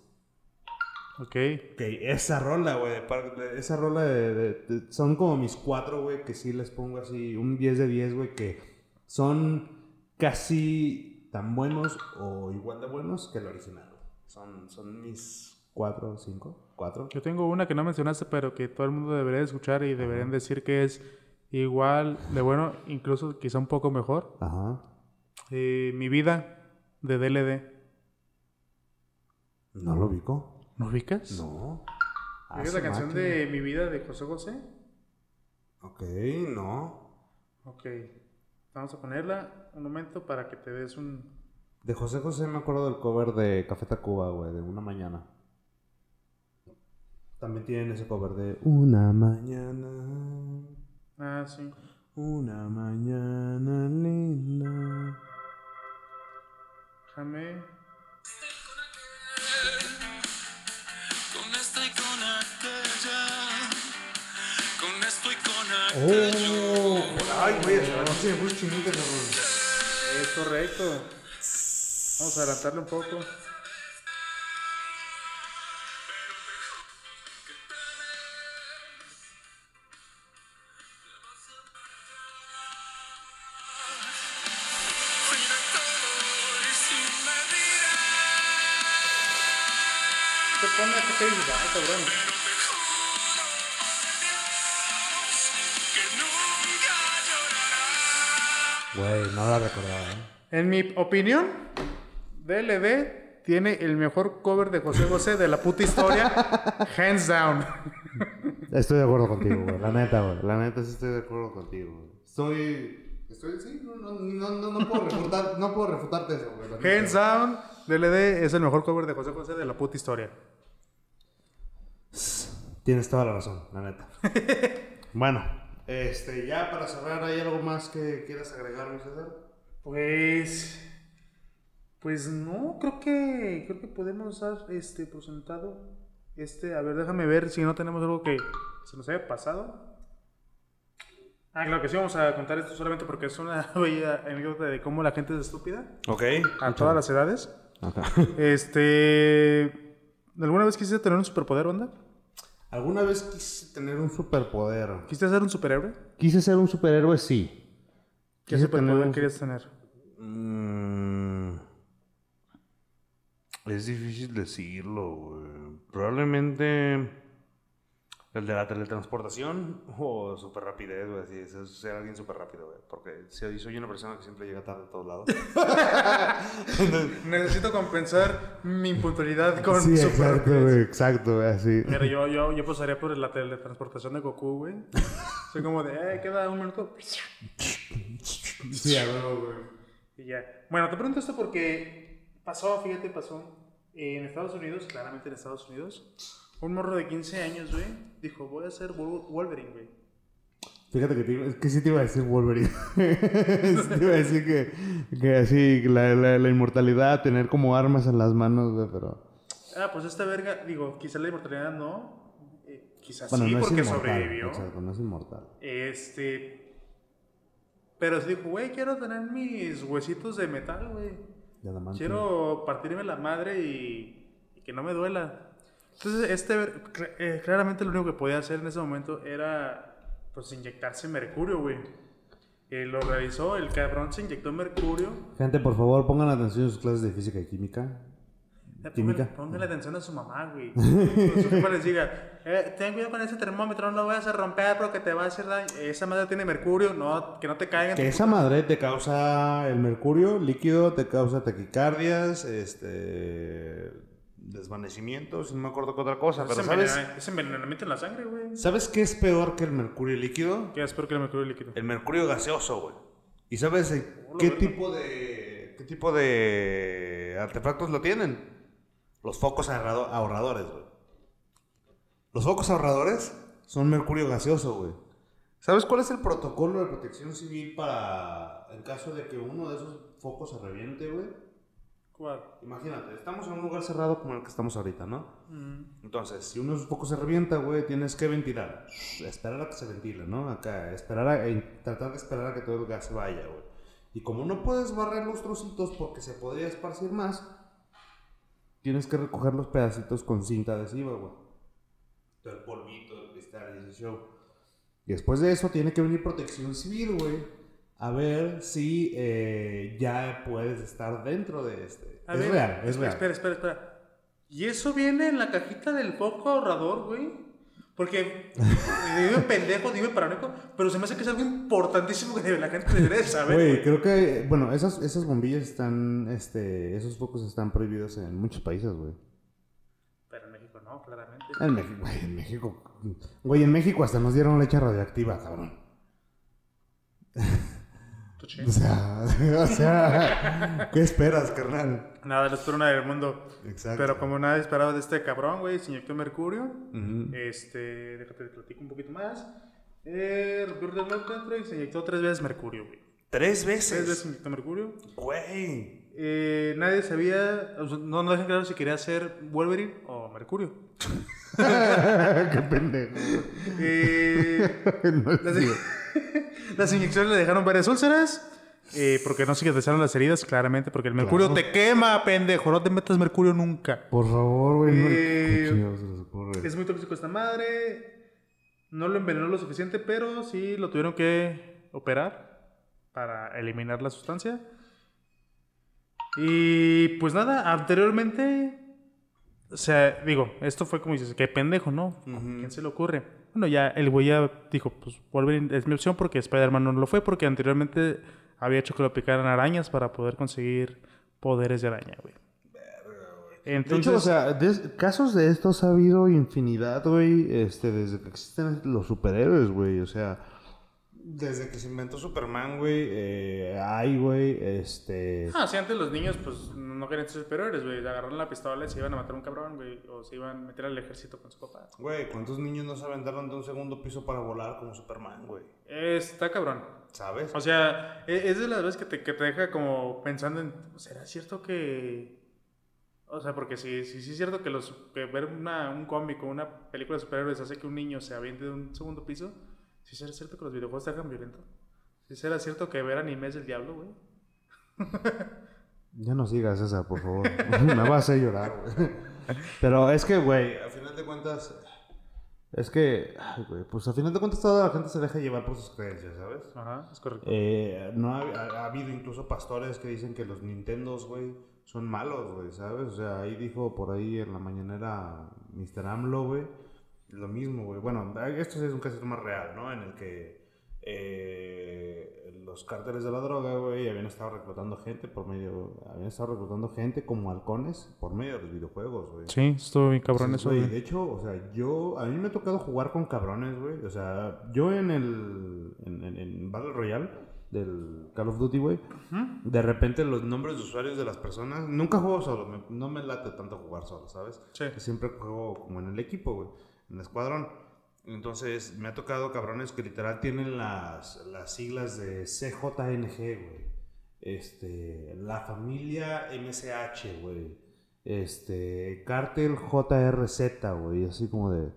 B: Ok. Ok, esa rola, güey. Esa rola de, Son como mis cuatro, güey, que sí les pongo así un 10 de 10, güey, que son casi tan buenos o igual de buenos que el original. Son, son mis cuatro, cinco, cuatro.
A: Yo tengo una que no mencionaste, pero que todo el mundo debería escuchar y deberían decir que es igual de bueno, incluso quizá un poco mejor. Ajá. Eh, mi vida de DLD.
B: No lo ubico.
A: ¿No ubicas?
B: No.
A: ¿Es la canción de Mi vida de José José?
B: Ok, no.
A: Ok. Vamos a ponerla un momento para que te des un...
B: De José José me acuerdo del cover de Café Tacuba, güey, de Una Mañana. También tienen ese cover de Una Mañana.
A: Ah, sí.
B: Una mañana linda.
A: Déjame...
B: Oh, ay, güey, se me puso chinita, cabrón.
A: Es correcto. Vamos a adelantarle un poco. Te pone a que te ay, cabrón.
B: Güey, no la recordaba, ¿eh?
A: En mi opinión, DLD tiene el mejor cover de José José de la puta historia, hands down.
B: Estoy de acuerdo contigo, güey. La neta, güey. La neta sí estoy de acuerdo contigo, güey. Estoy. Estoy, sí, no, no, no, puedo refutar, no puedo refutarte eso, güey.
A: Hands down, DLD es el mejor cover de José José de la puta historia.
B: Tienes toda la razón, la neta. bueno, este, ya para cerrar, ¿hay algo más que quieras agregar, mi César?
A: Pues. Pues no, creo que. Creo que podemos dar este por sentado. Este, a ver, déjame ver si no tenemos algo que se nos haya pasado. Ah, claro que sí, vamos a contar esto solamente porque es una bella anécdota de cómo la gente es estúpida.
B: Ok.
A: A todas las edades. Este. ¿Alguna vez quisiste tener un superpoder, onda?
B: ¿Alguna vez quise tener un superpoder?
A: ¿Quisiste ser un superhéroe?
B: Quise ser un superhéroe, sí.
A: ¿Qué
B: Quise
A: superpoder
B: tener un-
A: querías tener?
B: Mm, es difícil decirlo, güey. Probablemente el de la teletransportación o super rapidez, güey. Así, es, es ser alguien súper rápido, güey. Porque si soy una persona que siempre llega tarde a todos lados.
A: Necesito compensar mi impuntualidad con
B: sí,
A: super
B: exacto,
A: rapidez.
B: güey. Exacto, güey. Así.
A: Pero yo, yo, yo pasaría por la teletransportación de Goku, güey. Soy como de, eh, queda un minuto.
B: Sí, güey.
A: Y ya. Bueno, te pregunto esto porque pasó, fíjate, pasó en Estados Unidos, claramente en Estados Unidos. Un morro de 15 años, güey, dijo, voy a ser Wol- Wolverine, güey.
B: Fíjate que, te es que sí te iba a decir Wolverine. Sí te iba a decir que, que así, la, la, la inmortalidad, tener como armas en las manos, güey, pero...
A: Ah, pues esta verga, digo, quizás la inmortalidad no. eh, quizás
B: Bueno,
A: sí,
B: no
A: porque
B: inmortal.
A: sobrevivió.
B: Exacto, no es inmortal.
A: Este. Pero se dijo, güey, quiero tener mis huesitos de metal, güey. Quiero partirme la madre y, y que no me duela. Entonces, este, eh, claramente lo único que podía hacer en ese momento era, pues, inyectarse mercurio, güey. Eh, lo realizó, el cabrón se inyectó mercurio.
B: Gente, por favor, pongan atención en sus clases de física y química.
A: Eh,
B: Química.
A: Póngale, atención a su mamá, güey. Su jefa les diga, eh, ten cuidado con ese termómetro, no lo vayas a romper porque te va a hacer daño. Esa madre tiene mercurio, no, que no te caiga en
B: Que esa madre te causa el mercurio líquido, te causa taquicardias, este... desvanecimientos, y no me acuerdo qué otra cosa,
A: Es
B: pero ¿sabes?
A: Es envenenamiento en la sangre, güey.
B: ¿Sabes qué es peor que el mercurio líquido?
A: ¿Qué es peor que el mercurio líquido?
B: El mercurio gaseoso, güey. ¿Y sabes qué tipo de qué tipo de artefactos lo tienen? Los focos ahorrado- ahorradores, güey. Los focos ahorradores son mercurio gaseoso, güey. ¿Sabes cuál es el protocolo de protección civil para en caso de que uno de esos focos se reviente, güey?
A: ¿Cuál?
B: Imagínate, estamos en un lugar cerrado como el que estamos ahorita, ¿no?
A: Mm.
B: Entonces, si uno focos se revienta, güey, tienes que ventilar. Esperar a que se ventile, ¿no? Acá, esperar a, tratar de esperar a que todo el gas vaya, güey. Y como no puedes barrer los trocitos porque se podría esparcir más, tienes que recoger los pedacitos con cinta adhesiva, güey. Todo el polvito, el cristal y ese show. Y después de eso tiene que venir protección civil, güey. A ver si eh, ya puedes estar dentro de este.
A: A
B: es
A: ver,
B: real, es real.
A: Espera, espera, espera. ¿Y eso viene en la cajita del foco ahorrador, güey? Porque digo pendejo, digo paranoico, pero se me hace que es algo importantísimo que la gente saber.
B: Güey,
A: güey.
B: creo que, bueno, esas, esas bombillas están, este, esos focos están prohibidos en muchos países, güey.
A: Pero en México no, claramente.
B: En México, güey, en México. Güey, en México hasta nos dieron leche radioactiva, cabrón. O sea, o sea, ¿qué esperas, carnal?
A: Nada, le espero nada del mundo.
B: Exacto.
A: Pero como nada esperaba de este cabrón, güey, se inyectó mercurio. Este, déjate te platico un poquito más. Eh, el dentro y se inyectó tres veces mercurio, güey.
B: Tres
A: Tres veces
B: veces.
A: se inyectó mercurio.
B: Güey.
A: Eh, nadie sabía, no, no dejan claro si quería ser Wolverine o Mercurio.
B: Qué pendejo.
A: Eh,
B: No
A: las, inyecciones le dejaron varias úlceras. eh, porque no cicatrizaron las heridas, claramente, porque el mercurio
B: Claro.
A: te quema, pendejo. No te metas mercurio nunca.
B: Por favor, güey. No,
A: Eh. Es muy tóxico esta madre. No lo envenenó lo suficiente, pero sí lo tuvieron que operar para eliminar la sustancia. Y pues nada, anteriormente. O sea, digo, esto fue como dices, qué pendejo, ¿no? ¿Quién se le ocurre? Bueno, ya el güey ya dijo, pues Wolverine es mi opción porque Spider-Man no lo fue, porque anteriormente había hecho que lo picaran arañas para poder conseguir poderes de araña, güey.
B: De
A: Entonces,
B: hecho, o sea, de- casos de estos ha habido infinidad, güey, este, desde que existen los superhéroes, güey, o sea, desde que se inventó Superman, güey, eh, hay, güey, este...
A: Ah, sí, antes los niños, pues, no querían ser superiores, güey. Agarraron la pistola y se iban a matar a un cabrón, güey. O se iban a meter al ejército con su papá.
B: Güey, ¿cuántos niños no se aventaron de un segundo piso para volar como Superman, güey?
A: Está cabrón.
B: ¿Sabes?
A: O sea, e- es de las veces que te, que te deja como pensando en, ¿será cierto que...? O sea, porque si sí, sí, es cierto que, los, que ver una, un cómic o una película de superhéroes hace que un niño se aviente de un segundo piso, ¿sí será cierto que los videojuegos te hagan violento? ¿Sí será cierto que ver animes del diablo, güey?
B: Ya no sigas esa, por favor. Me vas a llorar, güey. Pero es que, güey, a final de cuentas... Es que, ay, güey, pues a final de cuentas toda la gente se deja llevar por sus creencias, ¿sabes?
A: Ajá, es correcto.
B: Eh, no ha, ha- ha habido incluso pastores que dicen que los Nintendos, güey, son malos, güey, ¿sabes? O sea, ahí dijo por ahí en la mañanera Mr. AMLO, güey, lo mismo, güey. Bueno, esto es un caso más real, ¿no? En el que eh, los cárteles de la droga, güey, habían estado reclutando gente por medio, habían estado reclutando gente como halcones por medio de los videojuegos, güey.
A: Sí, estuvo bien cabrón
B: Entonces,
A: eso,
B: güey,
A: güey.
B: De hecho, o sea, yo, a mí me ha tocado jugar con cabrones, güey. O sea, yo en el, en, en- en Battle Royale del Call of Duty, güey, de repente los nombres de usuarios de las personas, nunca juego solo, me- no me late tanto jugar solo, ¿sabes?
A: Sí.
B: Siempre juego como en el equipo, güey, en el escuadrón. Entonces, me ha tocado cabrones que literal tienen las, las siglas de CJNG, güey. Este, la familia MSH, güey. Este, Cártel JRZ, güey. Así como de,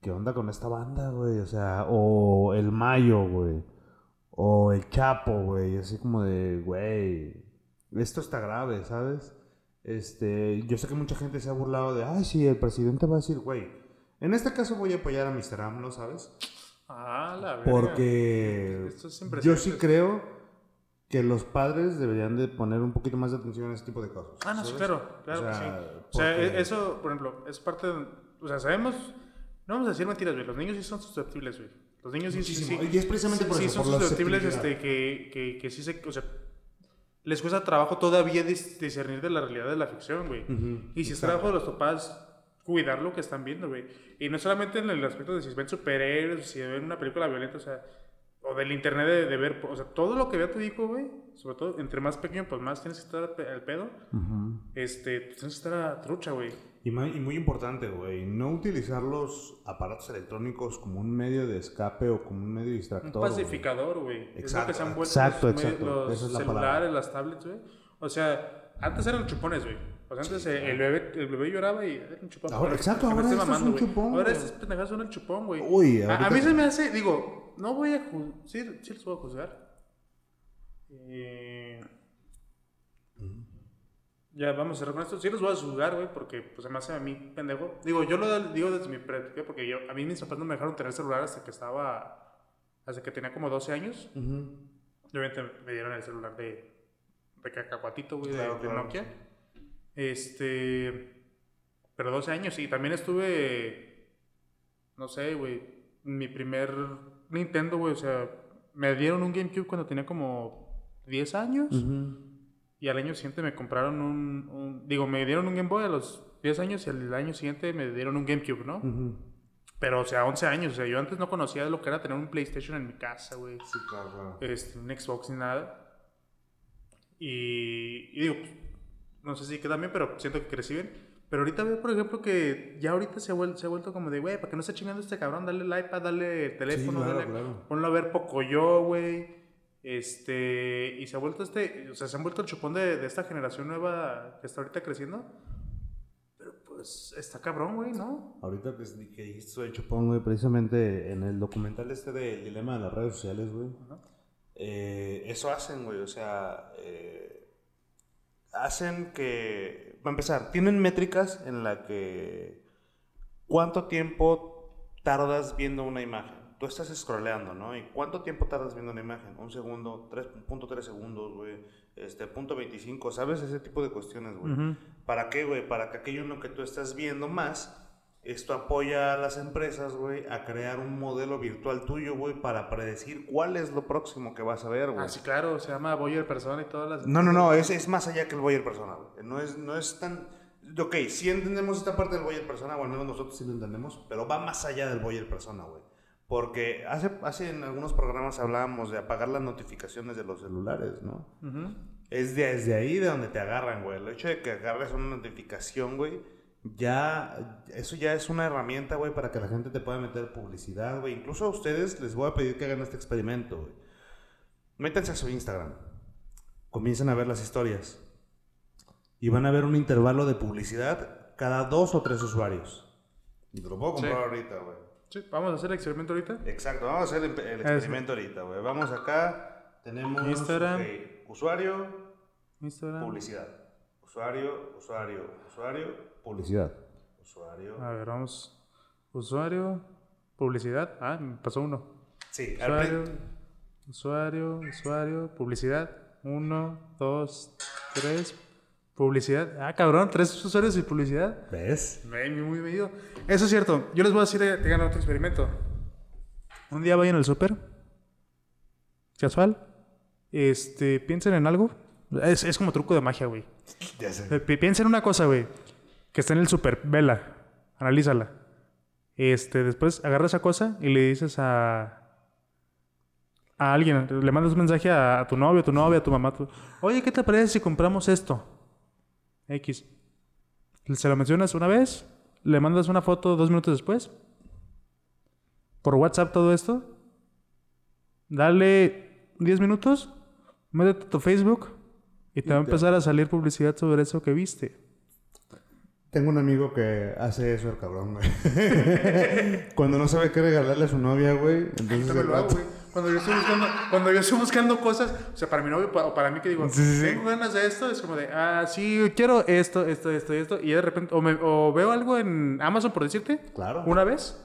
B: ¿qué onda con esta banda, güey? O sea, o El Mayo, güey. O El Chapo, güey. Así como de, güey, esto está grave, ¿sabes? Este, yo sé que mucha gente se ha burlado de, ay, sí, el presidente va a decir, güey. En este caso voy a apoyar a Mr. AMLO, ¿sabes?
A: Ah, la verga.
B: Porque
A: es
B: yo sí creo que los padres deberían de poner un poquito más de atención a ese tipo de cosas.
A: Ah, no, sí,
B: ¿sabes?
A: claro, claro
B: O
A: que
B: sea,
A: sí. O sea,
B: porque-
A: e- eso, por ejemplo, es parte de... O sea, sabemos... No vamos a decir mentiras, güey. Los niños sí son susceptibles, güey. Los niños sí, sí, sí.
B: Y es precisamente
A: sí,
B: por
A: sí
B: eso,
A: son
B: por
A: susceptibles, este, que, que, que sí se... O sea, les cuesta trabajo todavía dis- discernir de la realidad de la ficción, güey.
B: Ujú,
A: Y si es trabajo de los papás cuidar lo que están viendo, güey. Y no solamente en el aspecto de si ven superhéroes, si ven una película violenta, o sea, o del internet de, de ver, o sea, todo lo que vea tu hijo, güey, sobre todo entre más pequeño, pues más tienes que estar al pe- al pedo.
B: Ujú.
A: Este, pues tienes que estar a trucha, güey.
B: Y, y muy importante, güey, no utilizar los aparatos electrónicos como un medio de escape o como un medio
A: Un
B: distractor. güey.
A: pacificador, güey. Es lo
B: Exacto,
A: que se han vuelto
B: exacto,
A: los,
B: exacto.
A: los
B: Esa es la
A: celulares,
B: palabra.
A: las tablets, güey. O sea, antes eran chupones, güey. O sea, antes eh, el, bebé, el bebé lloraba y era un chupón.
B: Ahora- exacto, ahora esto es un chupón,
A: Ahora estas pendejadas son el chupón, güey.
B: Uy,
A: a, a mí se me hace, digo, no voy a juzgar. Sí, sí los voy a juzgar. Eh, Ya vamos a cerrar con esto. Sí los voy a juzgar, güey, porque pues se me hace a mí pendejo. Digo, yo lo digo desde mi perspectiva porque yo, a mí mis papás no me dejaron tener celular hasta que estaba, hasta que tenía como 12 años.
B: Ujú.
A: Y Obviamente me dieron el celular de, de cacahuatito, güey, de-
B: Claro,
A: de,
B: claro.
A: Nokia. Este, pero 12 años y también estuve, no sé, güey, mi primer Nintendo, güey, o sea, me dieron un GameCube cuando tenía como 10 años. Y al año siguiente me compraron un, un- Digo, me dieron un Game Boy a los 10 años y al año siguiente me dieron un GameCube, ¿no? Pero, o sea, 11 años. O sea, yo antes no conocía lo que era tener un PlayStation en mi casa, güey.
B: Sí, claro, claro.
A: Este, un Xbox ni nada. Y, y digo, pues, no sé si quedan bien, pero siento que crecí bien. Pero ahorita veo, por ejemplo, que ya ahorita se ha vuelto, se ha vuelto como de, güey, para que no esté chingando este cabrón, dale el iPad, dale el teléfono,
B: claro,
A: dale,
B: claro.
A: ponlo a ver poco yo, güey. Este, y se ha vuelto este, o sea, se han vuelto el chupón de, de esta generación nueva que está ahorita creciendo. Pero pues está cabrón, güey, ¿no?
B: Ahorita que, que dijiste de Chupón, güey, precisamente en el documental este del dilema de las redes sociales, güey. eh, eso hacen, güey, o sea, eh, hacen que, para empezar, tienen métricas en la que cuánto tiempo tardas viendo una imagen. Tú estás scrolleando, ¿no? ¿Y cuánto tiempo tardas viendo una imagen? Un segundo, 3.3 segundos, güey. Este, punto 25, ¿sabes? Ese tipo de cuestiones, güey. ¿Para qué, güey? Para que aquello en lo que tú estás viendo más, esto apoya a las empresas, güey, a crear un modelo virtual tuyo, güey, para predecir cuál es lo próximo que vas a ver, güey.
A: Ah, sí, claro, se llama Boyer Persona y todas las...
B: No, no, no, es, es más allá que el Boyer persona, güey. No es, no es tan... Ok, sí entendemos esta parte del Boyer persona, o al menos nosotros sí lo entendemos, pero va más allá del Boyer persona, güey. Porque hace, hace en algunos programas hablábamos de apagar las notificaciones de los celulares, ¿no?
A: Ujú.
B: Es de- desde ahí de donde te agarran, güey. El hecho de que agarres una notificación, güey, ya, eso ya es una herramienta, güey, para que la gente te pueda meter publicidad, güey. Incluso a ustedes les voy a pedir que hagan este experimento, güey. Métanse a su Instagram. Comiencen a ver las historias. Y van a ver un intervalo de publicidad cada dos o tres usuarios. Y te lo puedo comprar
A: Sí.
B: ahorita, güey.
A: Sí, vamos a hacer el experimento ahorita.
B: Exacto, vamos a hacer el, el experimento ahorita, güey. Vamos acá, tenemos
A: Instagram.
B: ok, usuario,
A: Instagram.
B: Publicidad. Usuario, usuario, usuario, publicidad. Usuario.
A: A ver, vamos. Usuario, publicidad. Ah, me pasó uno.
B: Sí,
A: Usuario, usuario, usuario, publicidad. Uno, dos, tres. Publicidad. Ah, cabrón, tres usuarios y publicidad.
B: ¿Ves?
A: Muy, muy medido. Eso es cierto. Yo les voy a decir, eh, tengan otro experimento. Un día vayan al súper. Casual. Este, piensen en algo. Es, es como truco de magia, güey.
B: Ya sé.
A: Eh, pi- Piensa en una cosa, güey. Que está en el súper. Vela. Analízala. Este, después agarra esa cosa y le dices a... A alguien. Le mandas un mensaje a, a tu novio, a tu novia, a tu mamá. a tu- Oye, ¿qué te parece si compramos esto? X. Se lo mencionas una vez. Le mandas una foto dos minutos después. Por WhatsApp todo esto. Dale 10 minutos. Métete a tu Facebook. Y te va a empezar a salir publicidad sobre eso que viste.
B: Tengo un amigo que hace eso, el cabrón, güey. Cuando no sabe qué regalarle a su novia, güey. Entonces
A: Yo lo hago, güey. Cuando yo estoy buscando, cuando yo estoy buscando cosas, o sea, para mi novio o para mí que digo,
B: Sí, sí, sí.
A: tengo ganas de esto, es como de, ah, sí, quiero esto, esto, esto y esto. Y de repente, o, me- o veo algo en Amazon, por decirte,
B: Claro.
A: una vez,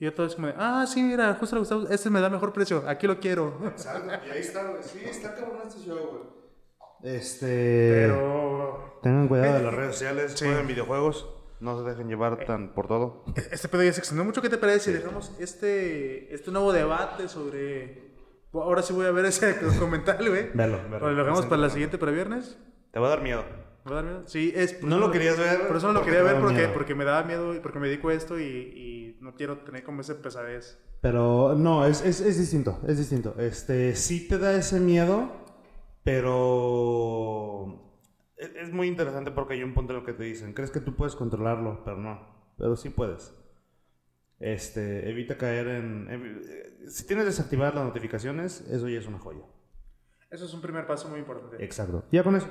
A: y yo todo es como de, ah, sí, mira, justo estaba- este me da mejor precio, aquí lo quiero.
B: Exacto, y ahí está, güey. Sí, está cabrón este show, güey. Este.
A: Pero
B: Tengan cuidado de las redes sociales,
A: Sí.
B: jueguen videojuegos, no se dejen llevar tan por todo.
A: este pedo ya se extendió mucho. ¿Qué te parece si dejamos este, este nuevo debate sobre... Ahora sí voy a ver ese documental, güey.
B: Velo, velo.
A: Lo dejamos para la siguiente, para viernes.
B: Te va a dar miedo.
A: ¿Me va a dar miedo? Sí, es.
B: No lo querías ver
A: Por eso no lo quería ver porque, porque me daba miedo y porque me dedico a esto y, y no quiero tener como esa pesadez.
B: Pero no, es, es, es distinto, es distinto. Este, sí te da ese miedo, pero es, es muy interesante porque hay un punto en el que te dicen, crees que tú puedes controlarlo, pero no, pero sí puedes. Este, evita caer en... eh, si tienes desactivadas las notificaciones, eso ya es una joya.
A: Eso es un primer paso muy importante.
B: Exacto. Ya con eso,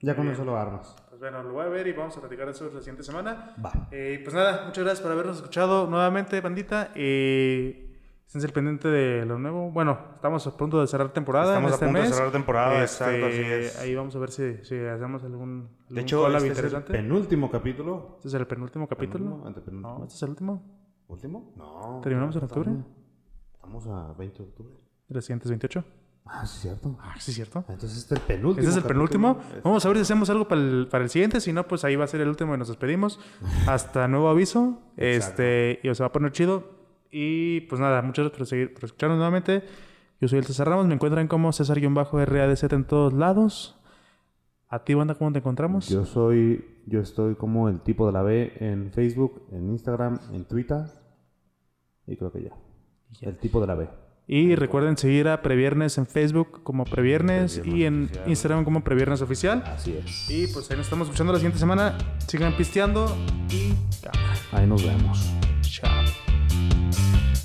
B: ya con eso lo armas.
A: Pues bueno, lo voy a ver y vamos a platicar de eso la siguiente semana.
B: Va.
A: Eh, pues nada, muchas gracias por habernos escuchado nuevamente, bandita. Eh, Estén al pendiente de lo nuevo. Bueno, estamos a punto de cerrar temporada.
B: Estamos
A: en
B: a
A: este
B: punto de cerrar temporada,
A: Este,
B: exacto, así es.
A: Ahí vamos a ver si, si hacemos algún,
B: De hecho, este es el penúltimo capítulo.
A: este es el penúltimo capítulo.
B: Penúltimo, antepenúltimo.
A: No, este es el último.
B: ¿Último? No.
A: ¿Terminamos en
B: estamos-
A: octubre?
B: Estamos a 20 de octubre.
A: ¿De los siguientes 28?
B: Ah, sí, cierto.
A: Ah, sí, es cierto.
B: Entonces este es el penúltimo.
A: Este es el penúltimo.
B: capítulo.
A: Vamos a ver si hacemos algo para el, para el siguiente. Si no, pues ahí va a ser el último y nos despedimos. Hasta nuevo aviso. Este, y se va a poner chido. Y pues nada, muchas gracias por, seguir, por escucharnos nuevamente. Yo soy el César Ramos. Me encuentran como César-RADZ en todos lados. ¿A ti, banda, cómo te encontramos?
B: Yo soy, yo estoy como el tipo de la B en Facebook, en Instagram, en Twitter. Y creo que ya. El tipo de la B.
A: Y recuerden seguir a Previernes en Facebook como Previernes
B: Previernes
A: y en
B: Oficial.
A: Instagram como Previernes Oficial.
B: Así es.
A: Y pues ahí nos estamos escuchando la siguiente semana. Sigan pisteando y.
B: Ahí nos vemos. you